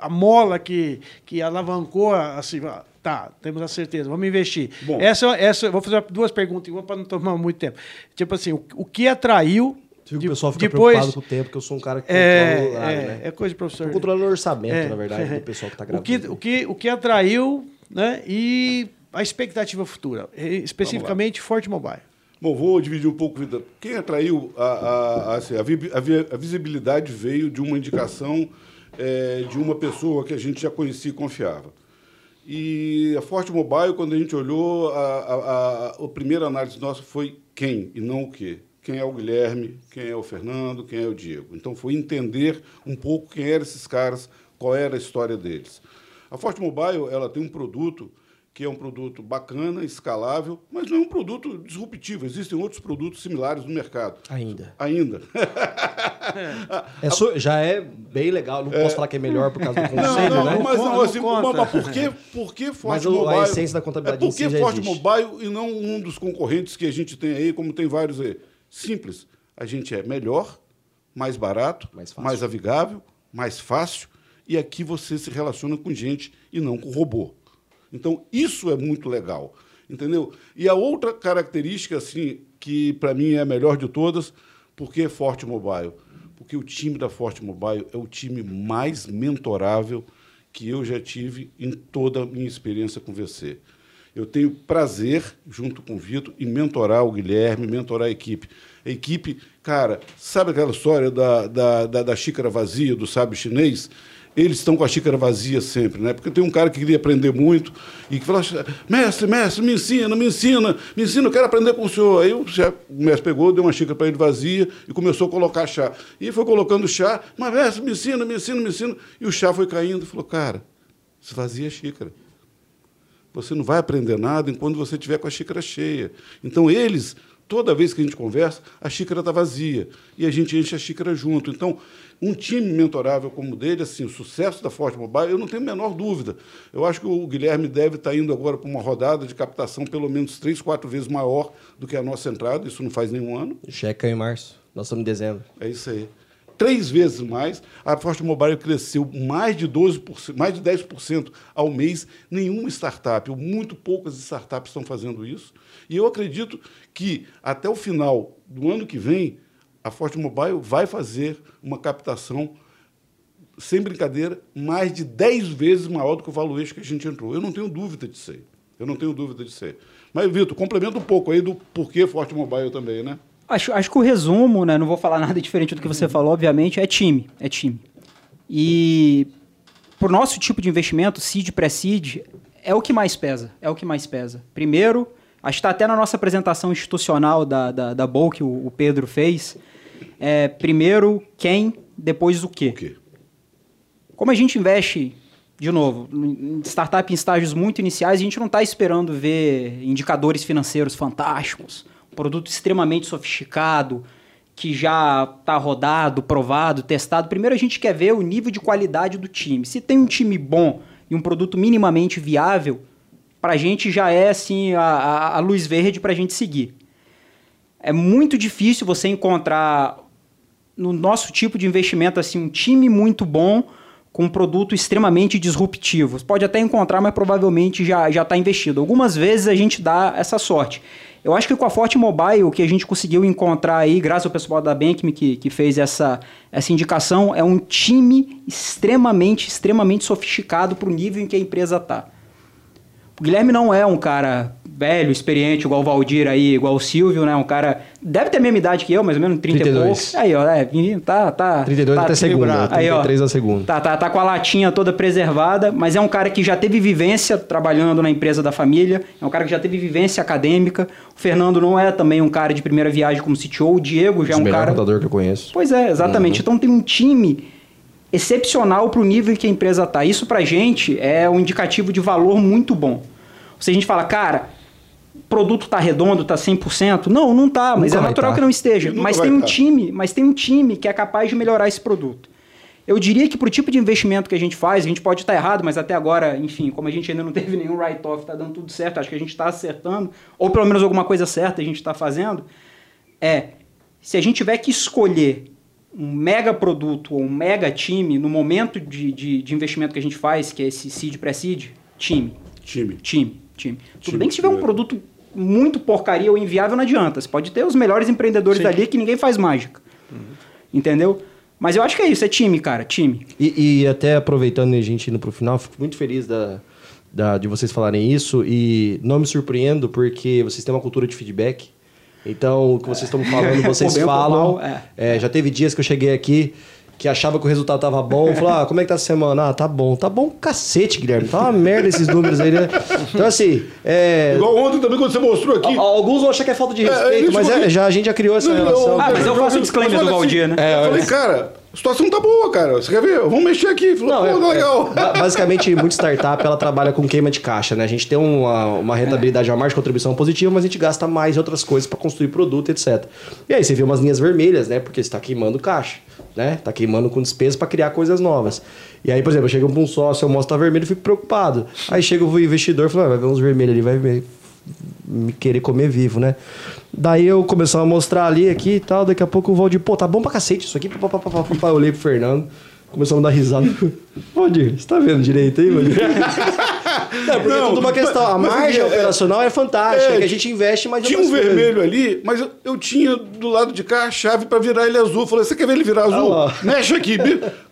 a mola que, que alavancou, assim, tá, temos a certeza, vamos investir. Bom. Essa, essa, vou fazer duas perguntas, para não tomar muito tempo. Tipo assim, o, o que atraiu de, o pessoal fica depois, preocupado com o tempo, que eu sou um cara que é, controla o horário, é, né? É coisa de professor. Estou controlando o orçamento, é, na verdade, do pessoal que está gravando. O que, o, que, o que atraiu, né? E a expectativa futura, especificamente Forte Mobile. Bom, vou dividir um pouco. Quem atraiu a, a, a, assim, a, visibilidade veio de uma indicação é, de uma pessoa que a gente já conhecia e confiava. E a Forte Mobile, quando a gente olhou, a, a, a, a primeira análise nossa foi quem e não o quê quem é o Guilherme, quem é o Fernando, quem é o Diego. Então foi entender um pouco quem eram esses caras, qual era a história deles. A Forte Mobile ela tem um produto que é um produto bacana, escalável, mas não é um produto disruptivo. Existem outros produtos similares no mercado. Ainda. Ainda. É, so, já é bem legal. Não é. posso falar que é melhor por causa do conselho, não, não, né? Mas, não, assim, mas, mas por que, por que Forte mas Mobile? a essência da contabilidade é por que Forte Mobile e não um dos concorrentes que a gente tem aí, como tem vários aí? Simples. A gente é melhor, mais barato, mais, mais amigável, mais fácil, e aqui você se relaciona com gente e não com robô. Então, isso é muito legal. Entendeu? E a outra característica, assim, que para mim é a melhor de todas, porque é Forte Mobile? Porque o time da Forte Mobile é o time mais mentorável que eu já tive em toda a minha experiência com você. Eu tenho prazer, junto com o Vitor, em mentorar o Guilherme, mentorar a equipe. A equipe, cara, sabe aquela história da, da, da, da xícara vazia, do sábio chinês? eles estão com a xícara vazia sempre, né? Porque tem um cara que queria aprender muito e que fala, mestre, mestre, me ensina, me ensina, me ensina, eu quero aprender com o senhor. Aí o, mestre pegou, deu uma xícara para ele vazia e começou a colocar chá. E foi colocando chá, mas mestre, me ensina, me ensina, me ensina. E o chá foi caindo e falou, cara, esvazia a xícara. Você não vai aprender nada enquanto você estiver com a xícara cheia. Então, eles, toda vez que a gente conversa, a xícara está vazia. E a gente enche a xícara junto. Então, um time mentorável como o dele, assim, o sucesso da Forte Mobile, eu não tenho a menor dúvida. Eu acho que o Guilherme deve estar tá indo agora para uma rodada de captação pelo menos três, quatro vezes maior do que a nossa entrada. Isso não faz nenhum ano. Checa em março. Nós estamos em dezembro. É isso aí três vezes mais. A Forte Mobile cresceu mais de 12%, mais de 10% ao mês. Nenhuma startup, ou muito poucas startups estão fazendo isso. E eu acredito que até o final do ano que vem, a Forte Mobile vai fazer uma captação sem brincadeira, mais de 10 vezes maior do que o valuation que a gente entrou. Eu não tenho dúvida de ser. Eu não tenho dúvida de ser. Mas, Vitor, complementa um pouco aí do porquê Forte Mobile também, né? Acho, acho que o resumo, né, não vou falar nada diferente do que você falou, obviamente, é time. É time. E para o nosso tipo de investimento, seed, pré-seed, é o que mais pesa. É o que mais pesa. Primeiro, acho que está até na nossa apresentação institucional da, da, da BOL que o, o Pedro fez. É, primeiro, quem, depois o quê. O quê? Como a gente investe, de novo, em startup em estágios muito iniciais, a gente não está esperando ver indicadores financeiros fantásticos, produto extremamente sofisticado, que já está rodado, provado, testado. Primeiro a gente quer ver o nível de qualidade do time. Se tem um time bom e um produto minimamente viável, para a gente já é assim a, a, luz verde para a gente seguir. É muito difícil você encontrar no nosso tipo de investimento assim um time muito bom com um produto extremamente disruptivo. Você pode até encontrar, mas provavelmente já já está investido. Algumas vezes a gente dá essa sorte. Eu acho que com a Forte Mobile, o que a gente conseguiu encontrar aí, graças ao pessoal da Bankme que, que fez essa, essa indicação, é um time extremamente, extremamente sofisticado para o nível em que a empresa está. O Guilherme não é um cara velho, experiente, igual o Valdir aí, igual o Silvio, né? Um cara. Deve ter a mesma idade que eu, mais ou menos 30 32. e poucos. Aí, ó, é, tá. tá 32 tá até segunda, 33 a segunda. Tá, tá, tá com a latinha toda preservada, mas é um cara que já teve vivência trabalhando na empresa da família, é um cara que já teve vivência acadêmica. O Fernando não é também um cara de primeira viagem como CTO, o Diego já é um melhor cara. contador que eu conheço. Pois é, exatamente. Uhum. Então tem um time excepcional para o nível que a empresa está. Isso para gente é um indicativo de valor muito bom. Se a gente fala, cara, produto tá redondo, tá 100%. Não, não tá, mas nunca é natural tá. que não esteja. Mas tem um tá. time, mas tem um time que é capaz de melhorar esse produto. Eu diria que para o tipo de investimento que a gente faz, a gente pode estar errado, mas até agora, enfim, como a gente ainda não teve nenhum write-off, está dando tudo certo, acho que a gente está acertando, ou pelo menos alguma coisa certa a gente está fazendo, é, se a gente tiver que escolher um mega produto ou um mega time no momento de, de, de investimento que a gente faz, que é esse seed pré-seed, time. Time. Time time. Tudo bem que se tiver um produto muito porcaria ou inviável, não adianta. Você pode ter os melhores empreendedores Sim. dali que ninguém faz mágica. Uhum. Entendeu? Mas eu acho que é isso, é time, cara, time. E, e até aproveitando a gente indo pro final, fico muito feliz da, da, de vocês falarem isso e não me surpreendo porque vocês têm uma cultura de feedback. Então, o que vocês estão falando, vocês falam. Mal, é. É, já teve dias que eu cheguei aqui que achava que o resultado tava bom, falou: ah, como é que tá a semana? Ah, tá bom. Tá bom cacete, Guilherme. Tá uma merda esses números aí, né? Então, assim. É... Igual ontem também, quando você mostrou aqui. Alguns vão achar que é falta de é, respeito, é, mas é, já, a gente já criou essa não, relação. Ah, mas eu faço o disclaimer do Valdir, assim, né? É, eu falei, cara. A situação tá boa, cara. Você quer ver? Vamos mexer aqui. Falou, não, pô, é, legal. É, basicamente, muita startup ela trabalha com queima de caixa, né? A gente tem uma, uma rentabilidade, uma margem de contribuição positiva, mas a gente gasta mais em outras coisas para construir produto, etc. E aí você vê umas linhas vermelhas, né? Porque você está queimando caixa, né? Tá queimando com despesa para criar coisas novas. E aí, por exemplo, eu chego para um sócio, eu mostro tá vermelho, eu fico preocupado. Aí chega o investidor e fala, ah, vai ver uns vermelhos ali, vai ver me querer comer vivo, né? Daí eu começava a mostrar ali, aqui e tal. Daqui a pouco o Valdir, pô, tá bom pra cacete isso aqui. Eu olhei pro Fernando, começamos a dar risada. Valdir, você tá vendo direito aí, Valdir? Não, porque não, é tudo uma questão. A margem é, operacional é fantástica, é, que a gente investe, mas... Tinha um vermelho ali, mas eu, eu, tinha do lado de cá a chave para virar ele azul. Eu falei, você quer ver ele virar azul? Ah, Mexe aqui.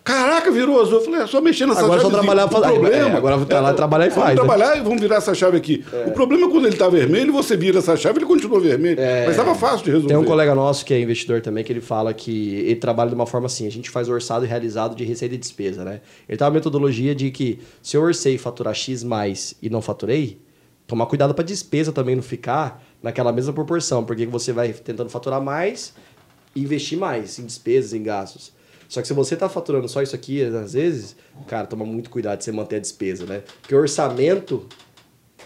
Caraca, virou azul. Eu falei, é só mexer nessa agora chave. Só trabalhar, o problema, é, agora vou lá trabalhar e vamos faz. Vamos né? trabalhar né? e vamos virar essa chave aqui. É. O problema é quando ele tá vermelho, você vira essa chave, ele continua vermelho. É. Mas estava fácil de resolver. Tem um colega nosso que é investidor também, que ele fala que ele trabalha de uma forma assim, a gente faz orçado e realizado de receita e despesa, né? Ele tem uma metodologia de que se eu orcei faturar X mais e não faturei, tomar cuidado para despesa também não ficar naquela mesma proporção, porque você vai tentando faturar mais e investir mais em despesas, em gastos. Só que se você está faturando só isso aqui, às vezes, cara, toma muito cuidado de você manter a despesa, né? Porque o orçamento,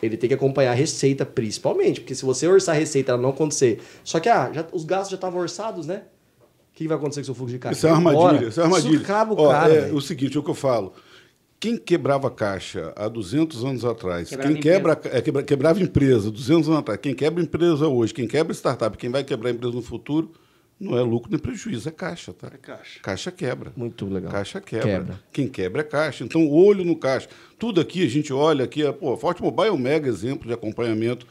ele tem que acompanhar a receita, principalmente. Porque se você orçar a receita ela não acontecer. Só que, ah, já, os gastos já estavam orçados, né? O que vai acontecer com o seu fluxo de caixa? Isso é uma armadilha. Isso é uma armadilha. Isso acaba o Ó, cara. É o seguinte, é o que eu falo. Quem quebrava caixa há 200 anos atrás, quebrava quem quebra, é, quebra, quebrava empresa 200 anos atrás, quem quebra empresa hoje, quem quebra startup, quem vai quebrar empresa no futuro, não é lucro nem prejuízo, é caixa, tá? É caixa. Caixa quebra. Muito legal. Caixa quebra. quebra. Quem quebra é caixa. Então, olho no caixa. Tudo aqui, a gente olha aqui, pô, Forte Mobile é um mega exemplo de acompanhamento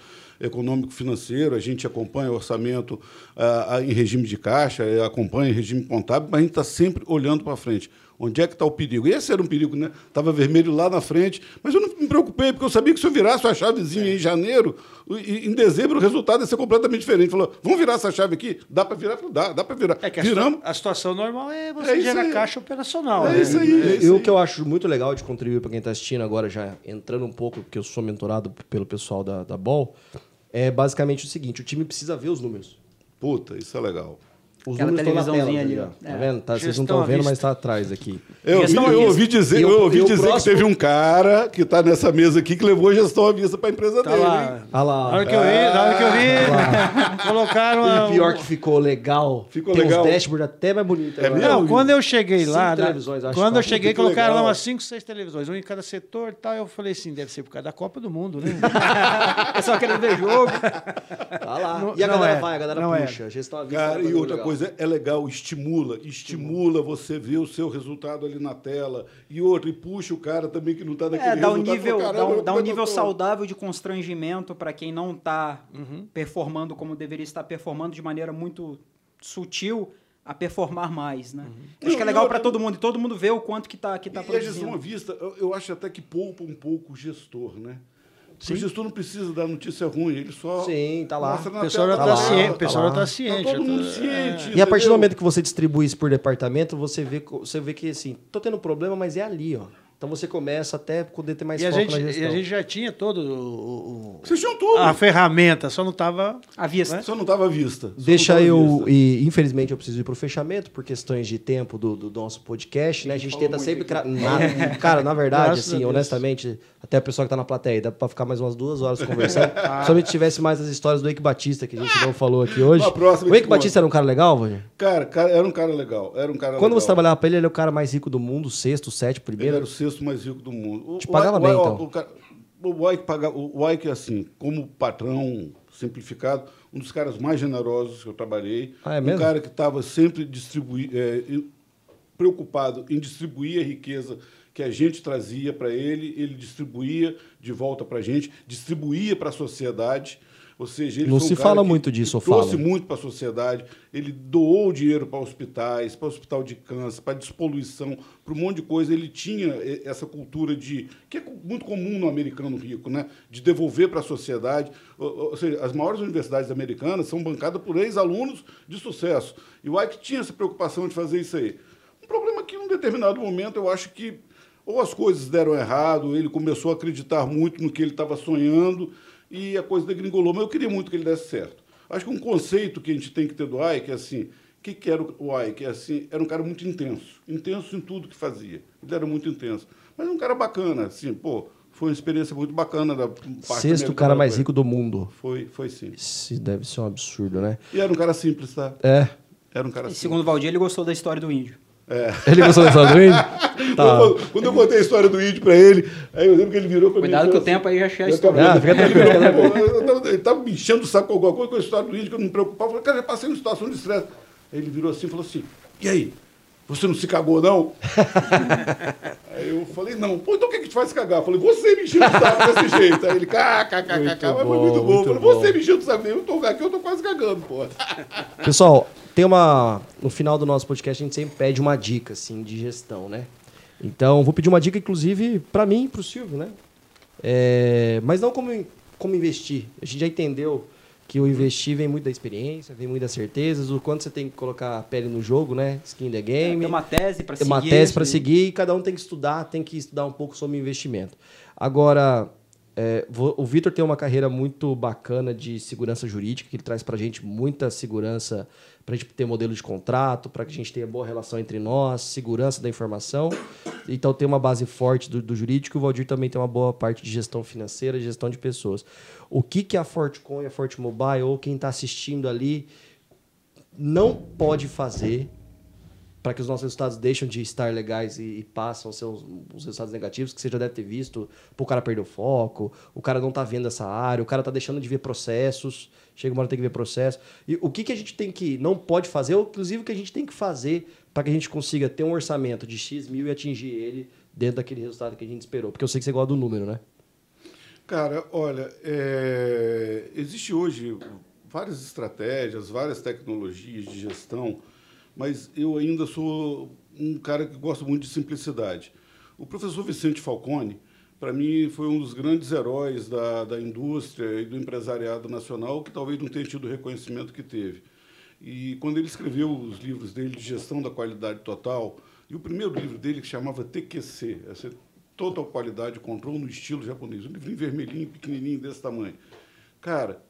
econômico-financeiro, a gente acompanha o orçamento uh, em regime de caixa, acompanha em regime contábil, mas a gente está sempre olhando para frente. Onde é que está o perigo? Esse era um perigo, né? Estava vermelho lá na frente, mas eu não me preocupei, porque eu sabia que se eu virasse a chavezinha é. em janeiro, em dezembro o resultado ia ser completamente diferente. Falou, vamos virar essa chave aqui? Dá para virar? Dá, dá para virar. É que Viramos. A, situação normal é você é gerar caixa operacional. É né? isso aí. É e o que eu acho muito legal de contribuir para quem está assistindo agora, já entrando um pouco, porque eu sou mentorado pelo pessoal da, da Ball, é basicamente o seguinte: o time precisa ver os números. Puta, isso é legal. Os Aquela na tela, ali, ó. Tá vendo? Tá, vocês não estão vendo, mas está atrás aqui. Eu ouvi, eu ouvi dizer, eu, eu ouvi dizer próximo... que teve um cara que está nessa mesa aqui que levou a gestão à vista para a empresa tá dele. Lá. Ah lá. Na hora que eu vi, na hora que eu vi, colocaram. E pior que ficou legal. Ficou Tem legal. Tem dashboard até mais bonito. É não, quando eu cheguei lá. Cinco televisões, acho Quando eu cheguei, colocaram legal. lá umas 5, 6 televisões, um em cada setor e tal. Eu falei assim, deve ser por causa da Copa do Mundo, né? é só querer ver jogo. Tá lá. E a galera vai, a galera puxa. Gestão à vista. Cara, e outra coisa, é legal estimula, estimula você ver o seu resultado ali na tela. E outro, e puxa o cara também que não está naquele é, dá um nível, dá um, dá um nível saudável de constrangimento para quem não está uhum. performando como deveria estar performando de maneira muito sutil a performar mais, né? Uhum. Acho que é legal para todo mundo e todo mundo vê o quanto que está que tá produzindo. E a gestão à vista, eu, eu acho até que poupa um pouco o gestor, né? Sim. O gestor não precisa dar notícia ruim, ele só. Sim, tá lá. O pessoal já está ciente. O pessoal está ciente. Tá todo mundo ciente. E a partir do momento que você distribui isso por departamento, você vê, você vê que assim, tô tendo problema, mas é ali, ó. Então você começa até poder ter mais e foco a gente, na gestão. E a gente já tinha todo o, o Vocês tinham tudo. A ferramenta, só não estava à vista. Né? Só não estava à vista. Só Deixa eu vista. e infelizmente eu preciso ir para o fechamento por questões de tempo do, do nosso podcast, né? A gente tenta sempre na, cara, na verdade, assim, honestamente, até a pessoa que está na plateia, dá para ficar mais umas duas horas conversando. ah. Somente tivesse mais as histórias do Eike Batista que a gente não falou aqui hoje. O Eike Batista era um cara legal, Vânia? Cara, cara, era um cara legal, era um cara Quando legal. você trabalhava para ele, ele era o cara mais rico do mundo, sexto, sétimo, primeiro. Ele era o sexto mais rico do mundo mundo. Te pagava o, bem, o, então. O, cara, o Ike, paga, o Ike, assim, como patrão simplificado, um dos caras mais generosos que eu trabalhei. Ah, é um cara que estava sempre é, preocupado em distribuir a riqueza que a gente trazia para ele, ele distribuía de volta para a gente, distribuía para a sociedade. Ou seja, ele não se um fala muito disso, trouxe fala. muito para a sociedade. Ele doou dinheiro para hospitais, para hospital de câncer, para despoluição, para um monte de coisa. Ele tinha essa cultura de que é muito comum no americano rico, né? De devolver para a sociedade. Ou seja, as maiores universidades americanas são bancadas por ex-alunos de sucesso. E o Ike tinha essa preocupação de fazer isso aí. Um problema que, em um determinado momento, eu acho que ou as coisas deram errado, ele começou a acreditar muito no que ele estava sonhando e a coisa degringolou. Mas eu queria muito que ele desse certo. Acho que um conceito que a gente tem que ter do Ike é assim, o que, que era o Ike? É assim, era um cara muito intenso, intenso em tudo que fazia. Ele era muito intenso. Mas um cara bacana, assim, pô, foi uma experiência muito bacana da parte Sexto cara mais rico do mundo. Foi, foi sim. Isso deve ser um absurdo, né? E era um cara simples, tá? É. Era um cara e simples. Segundo o Valdir, ele gostou da história do índio. É. Ele gostou da história do índio? Tá. Quando, eu contei a história do índio pra ele, aí eu lembro que ele virou pra Cuidado mim. Cuidado que o tempo aí já chega a história. Ah, fica tranquilo. Ele tava me enchendo o saco com alguma coisa com a história do índio, que eu não me preocupava. Eu falei, cara, já passei uma situação de estresse. Aí ele virou assim e falou assim: e aí? Você não se cagou, não? aí eu falei, não. Pô, então o que, que te faz cagar? Eu falei, você me encheu o saco desse jeito. Aí ele, kkkk, mas foi muito bom. Eu falei, você me encheu o saco. Eu tô aqui, eu tô quase cagando, pô. Pessoal, tem uma. No final do nosso podcast, a gente sempre pede uma dica, assim, de gestão, né? Então, vou pedir uma dica, inclusive, para mim e para o Silvio, né? É, mas não como, como investir. A gente já entendeu que o investir vem muito da experiência, vem muito das certezas, o quanto você tem que colocar a pele no jogo, né? Skin the game. É, tem uma tese para seguir. Tem uma tese para seguir e cada um tem que estudar, tem que estudar um pouco sobre investimento. Agora, é, o Vitor tem uma carreira muito bacana de segurança jurídica, que ele traz para a gente muita segurança, para a gente ter modelo de contrato, para que a gente tenha boa relação entre nós, segurança da informação. Então tem uma base forte do, do jurídico. O Valdir também tem uma boa parte de gestão financeira, gestão de pessoas. O que, que a Fortcom a Forte Mobile, ou quem está assistindo ali, não pode fazer para que os nossos resultados deixem de estar legais e, e passam a ser os, os, resultados negativos, que você já deve ter visto, o cara perdeu foco, o cara não está vendo essa área, o cara está deixando de ver processos, chega uma hora tem que ver processo. E o que, que a gente tem que, não pode fazer, ou inclusive o que a gente tem que fazer para que a gente consiga ter um orçamento de X mil e atingir ele dentro daquele resultado que a gente esperou? Porque eu sei que você gosta do número, né? Cara, olha, é... existe hoje várias estratégias, várias tecnologias de gestão mas eu ainda sou um cara que gosta muito de simplicidade. O professor Vicente Falcone, para mim, foi um dos grandes heróis da, da indústria e do empresariado nacional, que talvez não tenha tido o reconhecimento que teve. E quando ele escreveu os livros dele de gestão da qualidade total, e o primeiro livro dele que chamava TQC, essa Total Qualidade Control no estilo japonês, um livrinho vermelhinho, pequenininho desse tamanho. Cara,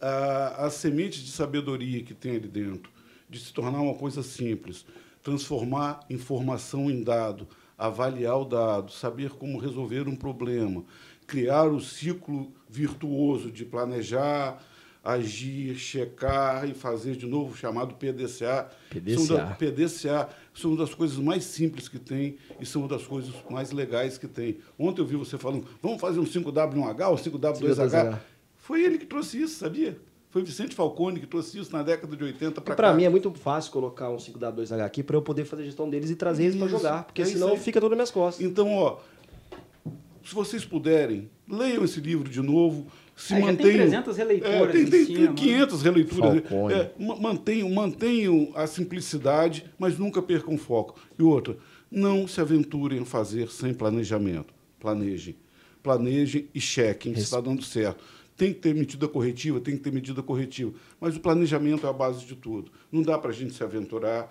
a, a semente de sabedoria que tem ali dentro, de se tornar uma coisa simples, transformar informação em dado, avaliar o dado, saber como resolver um problema, criar o ciclo virtuoso de planejar, agir, checar e fazer de novo, chamado PDCA. PDCA. São da, PDCA são uma das coisas mais simples que tem e são uma das coisas mais legais que tem. Ontem eu vi você falando, vamos fazer um 5W1H, um 5W2H. Foi ele que trouxe isso, sabia? Foi Vicente Falcone que trouxe isso na década de 80 para cá. Para mim é muito fácil colocar um 5W2H aqui para eu poder fazer a gestão deles e trazer eles para jogar, porque é senão fica tudo nas minhas costas. Então, ó, se vocês puderem, leiam esse livro de novo, se é, mantenham. Tem 300 releituras. É, tem, tem, cima, tem 500 releituras. É, mantenham, mantenham a simplicidade, mas nunca percam o foco. E outra, não se aventurem a fazer sem planejamento. Planejem. Planejem e chequem se está dando certo. Tem que ter medida corretiva, tem que ter medida corretiva. Mas o planejamento é a base de tudo. Não dá para a gente se aventurar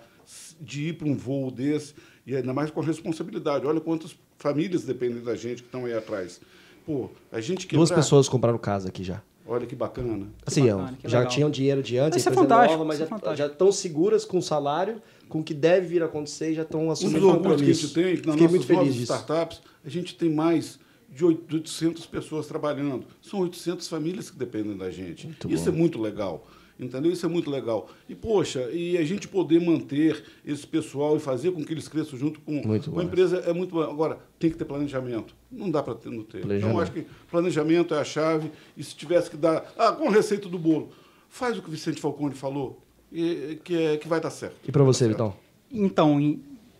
de ir para um voo desse, e ainda mais com responsabilidade. Olha quantas famílias dependem da gente que estão aí atrás. Pô, a gente quebrar... Duas pessoas compraram casa aqui já. Olha que bacana. Assim, que bacana, já legal. tinham dinheiro de antes, isso é fantástico, nova, mas é já, já estão seguras com o salário, com o que deve vir a acontecer, já estão assumindo um dos compromisso. que a gente tem, nas Fiquei muito feliz disso. startups, a gente tem mais de 800 pessoas trabalhando. São 800 famílias que dependem da gente. Muito Isso bom. é muito legal. Entendeu? Isso é muito legal. E, poxa, e a gente poder manter esse pessoal e fazer com que eles cresçam junto com, com a empresa é muito bom. Agora, tem que ter planejamento. Não dá para ter, não ter. Então, acho que planejamento é a chave. E se tivesse que dar. Ah, com a receita do bolo. Faz o que o Vicente Falcone falou, e, que, é, que vai dar certo. E para você, Vitão? Então,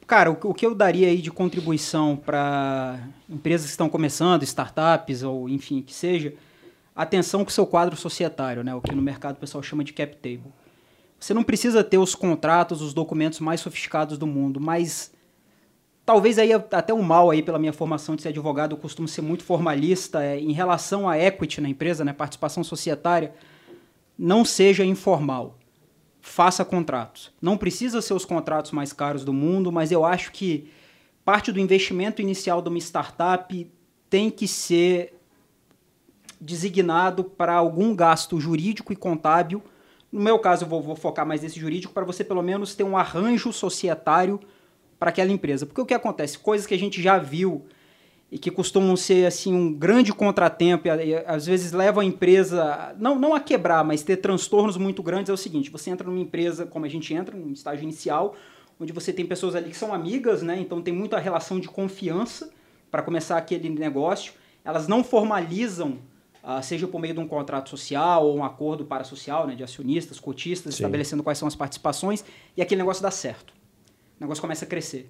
Cara, o, que eu daria aí de contribuição para empresas que estão começando, startups ou enfim, que seja, atenção com o seu quadro societário, né? O que no mercado o pessoal chama de cap table. Você não precisa ter os contratos, os documentos mais sofisticados do mundo, mas talvez aí até o mal aí pela minha formação de ser advogado, eu costumo ser muito formalista é, em relação à equity na empresa, né, participação societária, não seja informal faça contratos. Não precisa ser os contratos mais caros do mundo, mas eu acho que parte do investimento inicial de uma startup tem que ser designado para algum gasto jurídico e contábil. No meu caso, eu vou, vou focar mais nesse jurídico para você pelo menos ter um arranjo societário para aquela empresa. Porque o que acontece? Coisas que a gente já viu e que costumam ser assim um grande contratempo e, e, às vezes levam a empresa não não a quebrar, mas ter transtornos muito grandes é o seguinte: você entra numa empresa como a gente entra, num estágio inicial, onde você tem pessoas ali que são amigas, né? Então tem muita relação de confiança para começar aquele negócio. Elas não formalizam, uh, seja por meio de um contrato social ou um acordo parasocial, né, de acionistas, cotistas, Sim. estabelecendo quais são as participações, e aquele negócio dá certo. O negócio começa a crescer.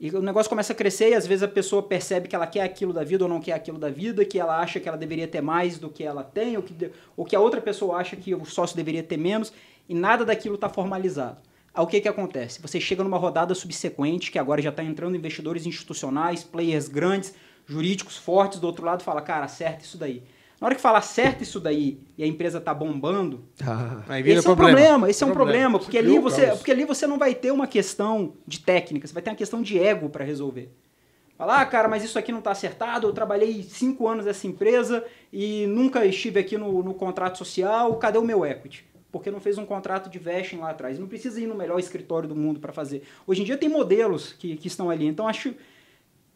E o negócio começa a crescer e às vezes a pessoa percebe que ela quer aquilo da vida ou não quer aquilo da vida, que ela acha que ela deveria ter mais do que ela tem, ou que, ou que a outra pessoa acha que o sócio deveria ter menos, e nada daquilo está formalizado. Aí o que, que acontece? Você chega numa rodada subsequente, que agora já está entrando investidores institucionais, players grandes, jurídicos fortes, do outro lado fala, cara, acerta isso daí. Na hora que fala certo isso daí e a empresa tá bombando, ah, esse é um problema, esse é um problema, porque ali você, porque ali você não vai ter uma questão de técnica, você vai ter uma questão de ego para resolver. Falar, ah, cara, mas isso aqui não está acertado, eu trabalhei cinco anos nessa empresa e nunca estive aqui no, no contrato social, cadê o meu equity? Porque não fez um contrato de vesting lá atrás. Não precisa ir no melhor escritório do mundo para fazer. Hoje em dia tem modelos que, que estão ali. Então acho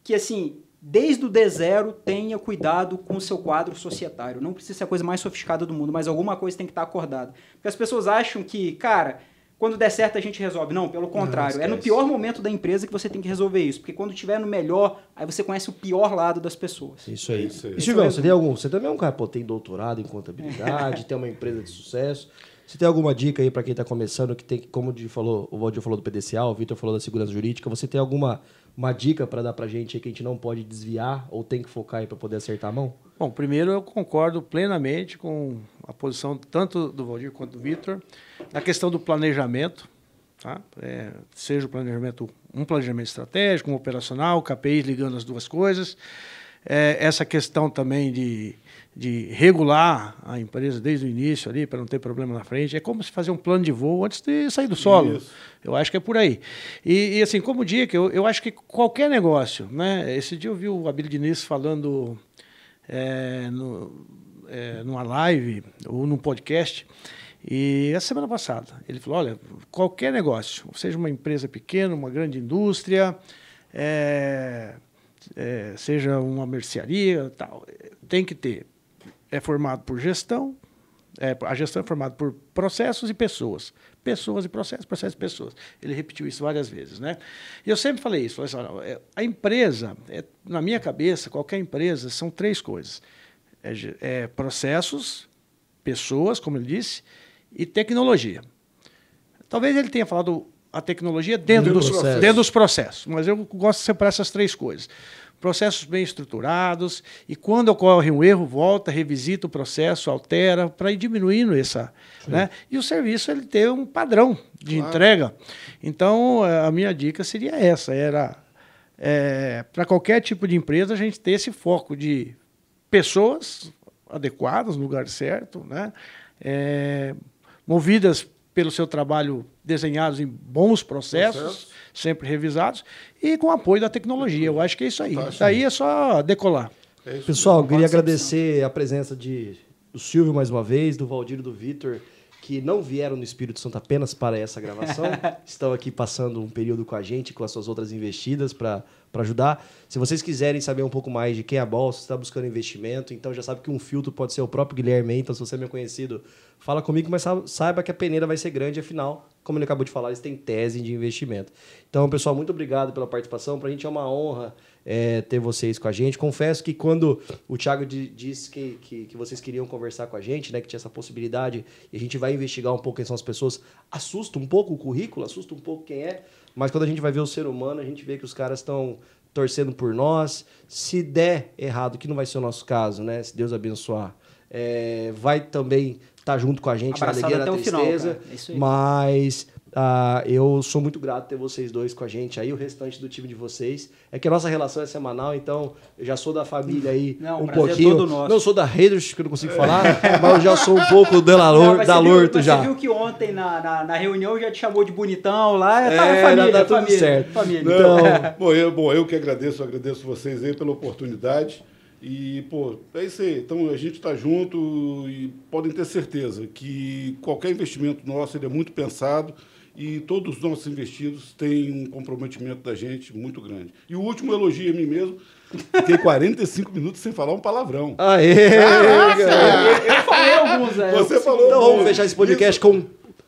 que assim, desde o D0, tenha cuidado com o seu quadro societário. Não precisa ser a coisa mais sofisticada do mundo, mas alguma coisa tem que estar acordada. Porque as pessoas acham que, cara, quando der certo a gente resolve. Não, pelo contrário. Não, é no pior momento da empresa que você tem que resolver isso. Porque quando estiver no melhor, aí você conhece o pior lado das pessoas. Isso aí. Isso aí. E, Silvão, você, tem algum, você também é um cara, pô, tem doutorado em contabilidade, tem uma empresa de sucesso. Você tem alguma dica aí para quem está começando, que tem, como o, falou, o Valdir falou do PDCA, o Vitor falou da segurança jurídica, você tem alguma uma dica para dar para a gente que a gente não pode desviar ou tem que focar para poder acertar a mão? Bom, primeiro eu concordo plenamente com a posição tanto do Valdir quanto do Vitor na questão do planejamento. Tá? É, seja o planejamento, um planejamento estratégico, um operacional, KPIs ligando as duas coisas. É, essa questão também de, de regular a empresa desde o início ali, para não ter problema na frente. É como se fazer um plano de voo antes de sair do solo. Isso. Eu acho que é por aí. E, e assim, como dica, eu, eu acho que qualquer negócio, né? Esse dia eu vi o Abílio Diniz falando é, no, é, numa live ou num podcast, e a semana passada, ele falou: olha, qualquer negócio, seja uma empresa pequena, uma grande indústria, é, é, seja uma mercearia, tal, tem que ter. É formado por gestão, é, a gestão é formada por processos e pessoas. Pessoas e processos, processos e pessoas. Ele repetiu isso várias vezes. Né? E eu sempre falei isso. Falei assim, é, a empresa, é, na minha cabeça, qualquer empresa, são três coisas: é, é processos, pessoas, como ele disse, e tecnologia. Talvez ele tenha falado a tecnologia dentro, dos, processos. dentro dos processos, mas eu gosto de separar essas três coisas. Processos bem estruturados, e quando ocorre um erro, volta, revisita o processo, altera, para ir diminuindo essa. Né? E o serviço ele tem um padrão de claro. entrega. Então, a minha dica seria essa: era é, para qualquer tipo de empresa a gente ter esse foco de pessoas adequadas no lugar certo, né? É, movidas pelo seu trabalho desenhados em bons processos, Processo. sempre revisados, e com apoio da tecnologia. Eu acho que é isso aí. Isso aí é só decolar. É Pessoal, queria agradecer a presença de, do Silvio mais uma vez, do Valdir e do Vitor, que não vieram no Espírito Santo apenas para essa gravação, estão aqui passando um período com a gente, com as suas outras investidas para para ajudar. Se vocês quiserem saber um pouco mais de quem é a Bolsa, está buscando investimento, então já sabe que um filtro pode ser o próprio Guilherme, então se você é meu conhecido, fala comigo, mas saiba que a peneira vai ser grande, afinal, como ele acabou de falar, eles têm tese de investimento. Então, pessoal, muito obrigado pela participação. Para a gente é uma honra é, ter vocês com a gente. Confesso que quando o Thiago disse que, que, que, vocês queriam conversar com a gente, né, que tinha essa possibilidade, e a gente vai investigar um pouco quem são as pessoas, assusta um pouco o currículo, assusta um pouco quem é, mas quando a gente vai ver o ser humano, a gente vê que os caras estão torcendo por nós. Se der errado, que não vai ser o nosso caso, né? Se Deus abençoar, é, vai também estar tá junto com a gente Abraçado na alegria, na tristeza. Final, mas Uh, eu sou muito grato ter vocês dois com a gente aí, o restante do time de vocês. É que a nossa relação é semanal, então eu já sou da família aí não, um é pouquinho. É todo nosso. Não sou da Raiders, que eu não consigo falar, mas eu já sou um pouco da, Lor, da Lorto já. Você viu que ontem na, na, na, reunião já te chamou de bonitão lá, é, tá, família, tá tudo família, certo. Família. Não, então... bom, eu, bom, eu que agradeço, agradeço vocês aí pela oportunidade. E, pô, é isso aí. Então, a gente está junto e podem ter certeza que qualquer investimento nosso ele é muito pensado e todos os nossos investidos têm um comprometimento da gente muito grande. E o último elogio a mim mesmo, fiquei 45 minutos sem falar um palavrão. Aê! Caraca, eu, eu falei alguns, né? Você falou. Então vamos fechar esse podcast Isso. com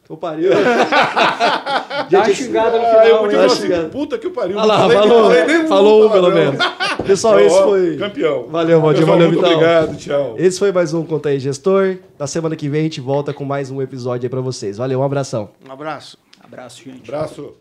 o pariu. Dá xingada no final. Eu podia falar assim, puta que o pariu. Ah lá, falei, falou, falei falou um pelo menos. Pessoal, esse foi... Campeão. Valeu, Valdir. Valeu, muito Vital. obrigado, tchau. Esse foi mais um Conta aí, Gestor. Na semana que vem a gente volta com mais um episódio aí pra vocês. Valeu, um abração. Um abraço. Abraço, gente. Abraço.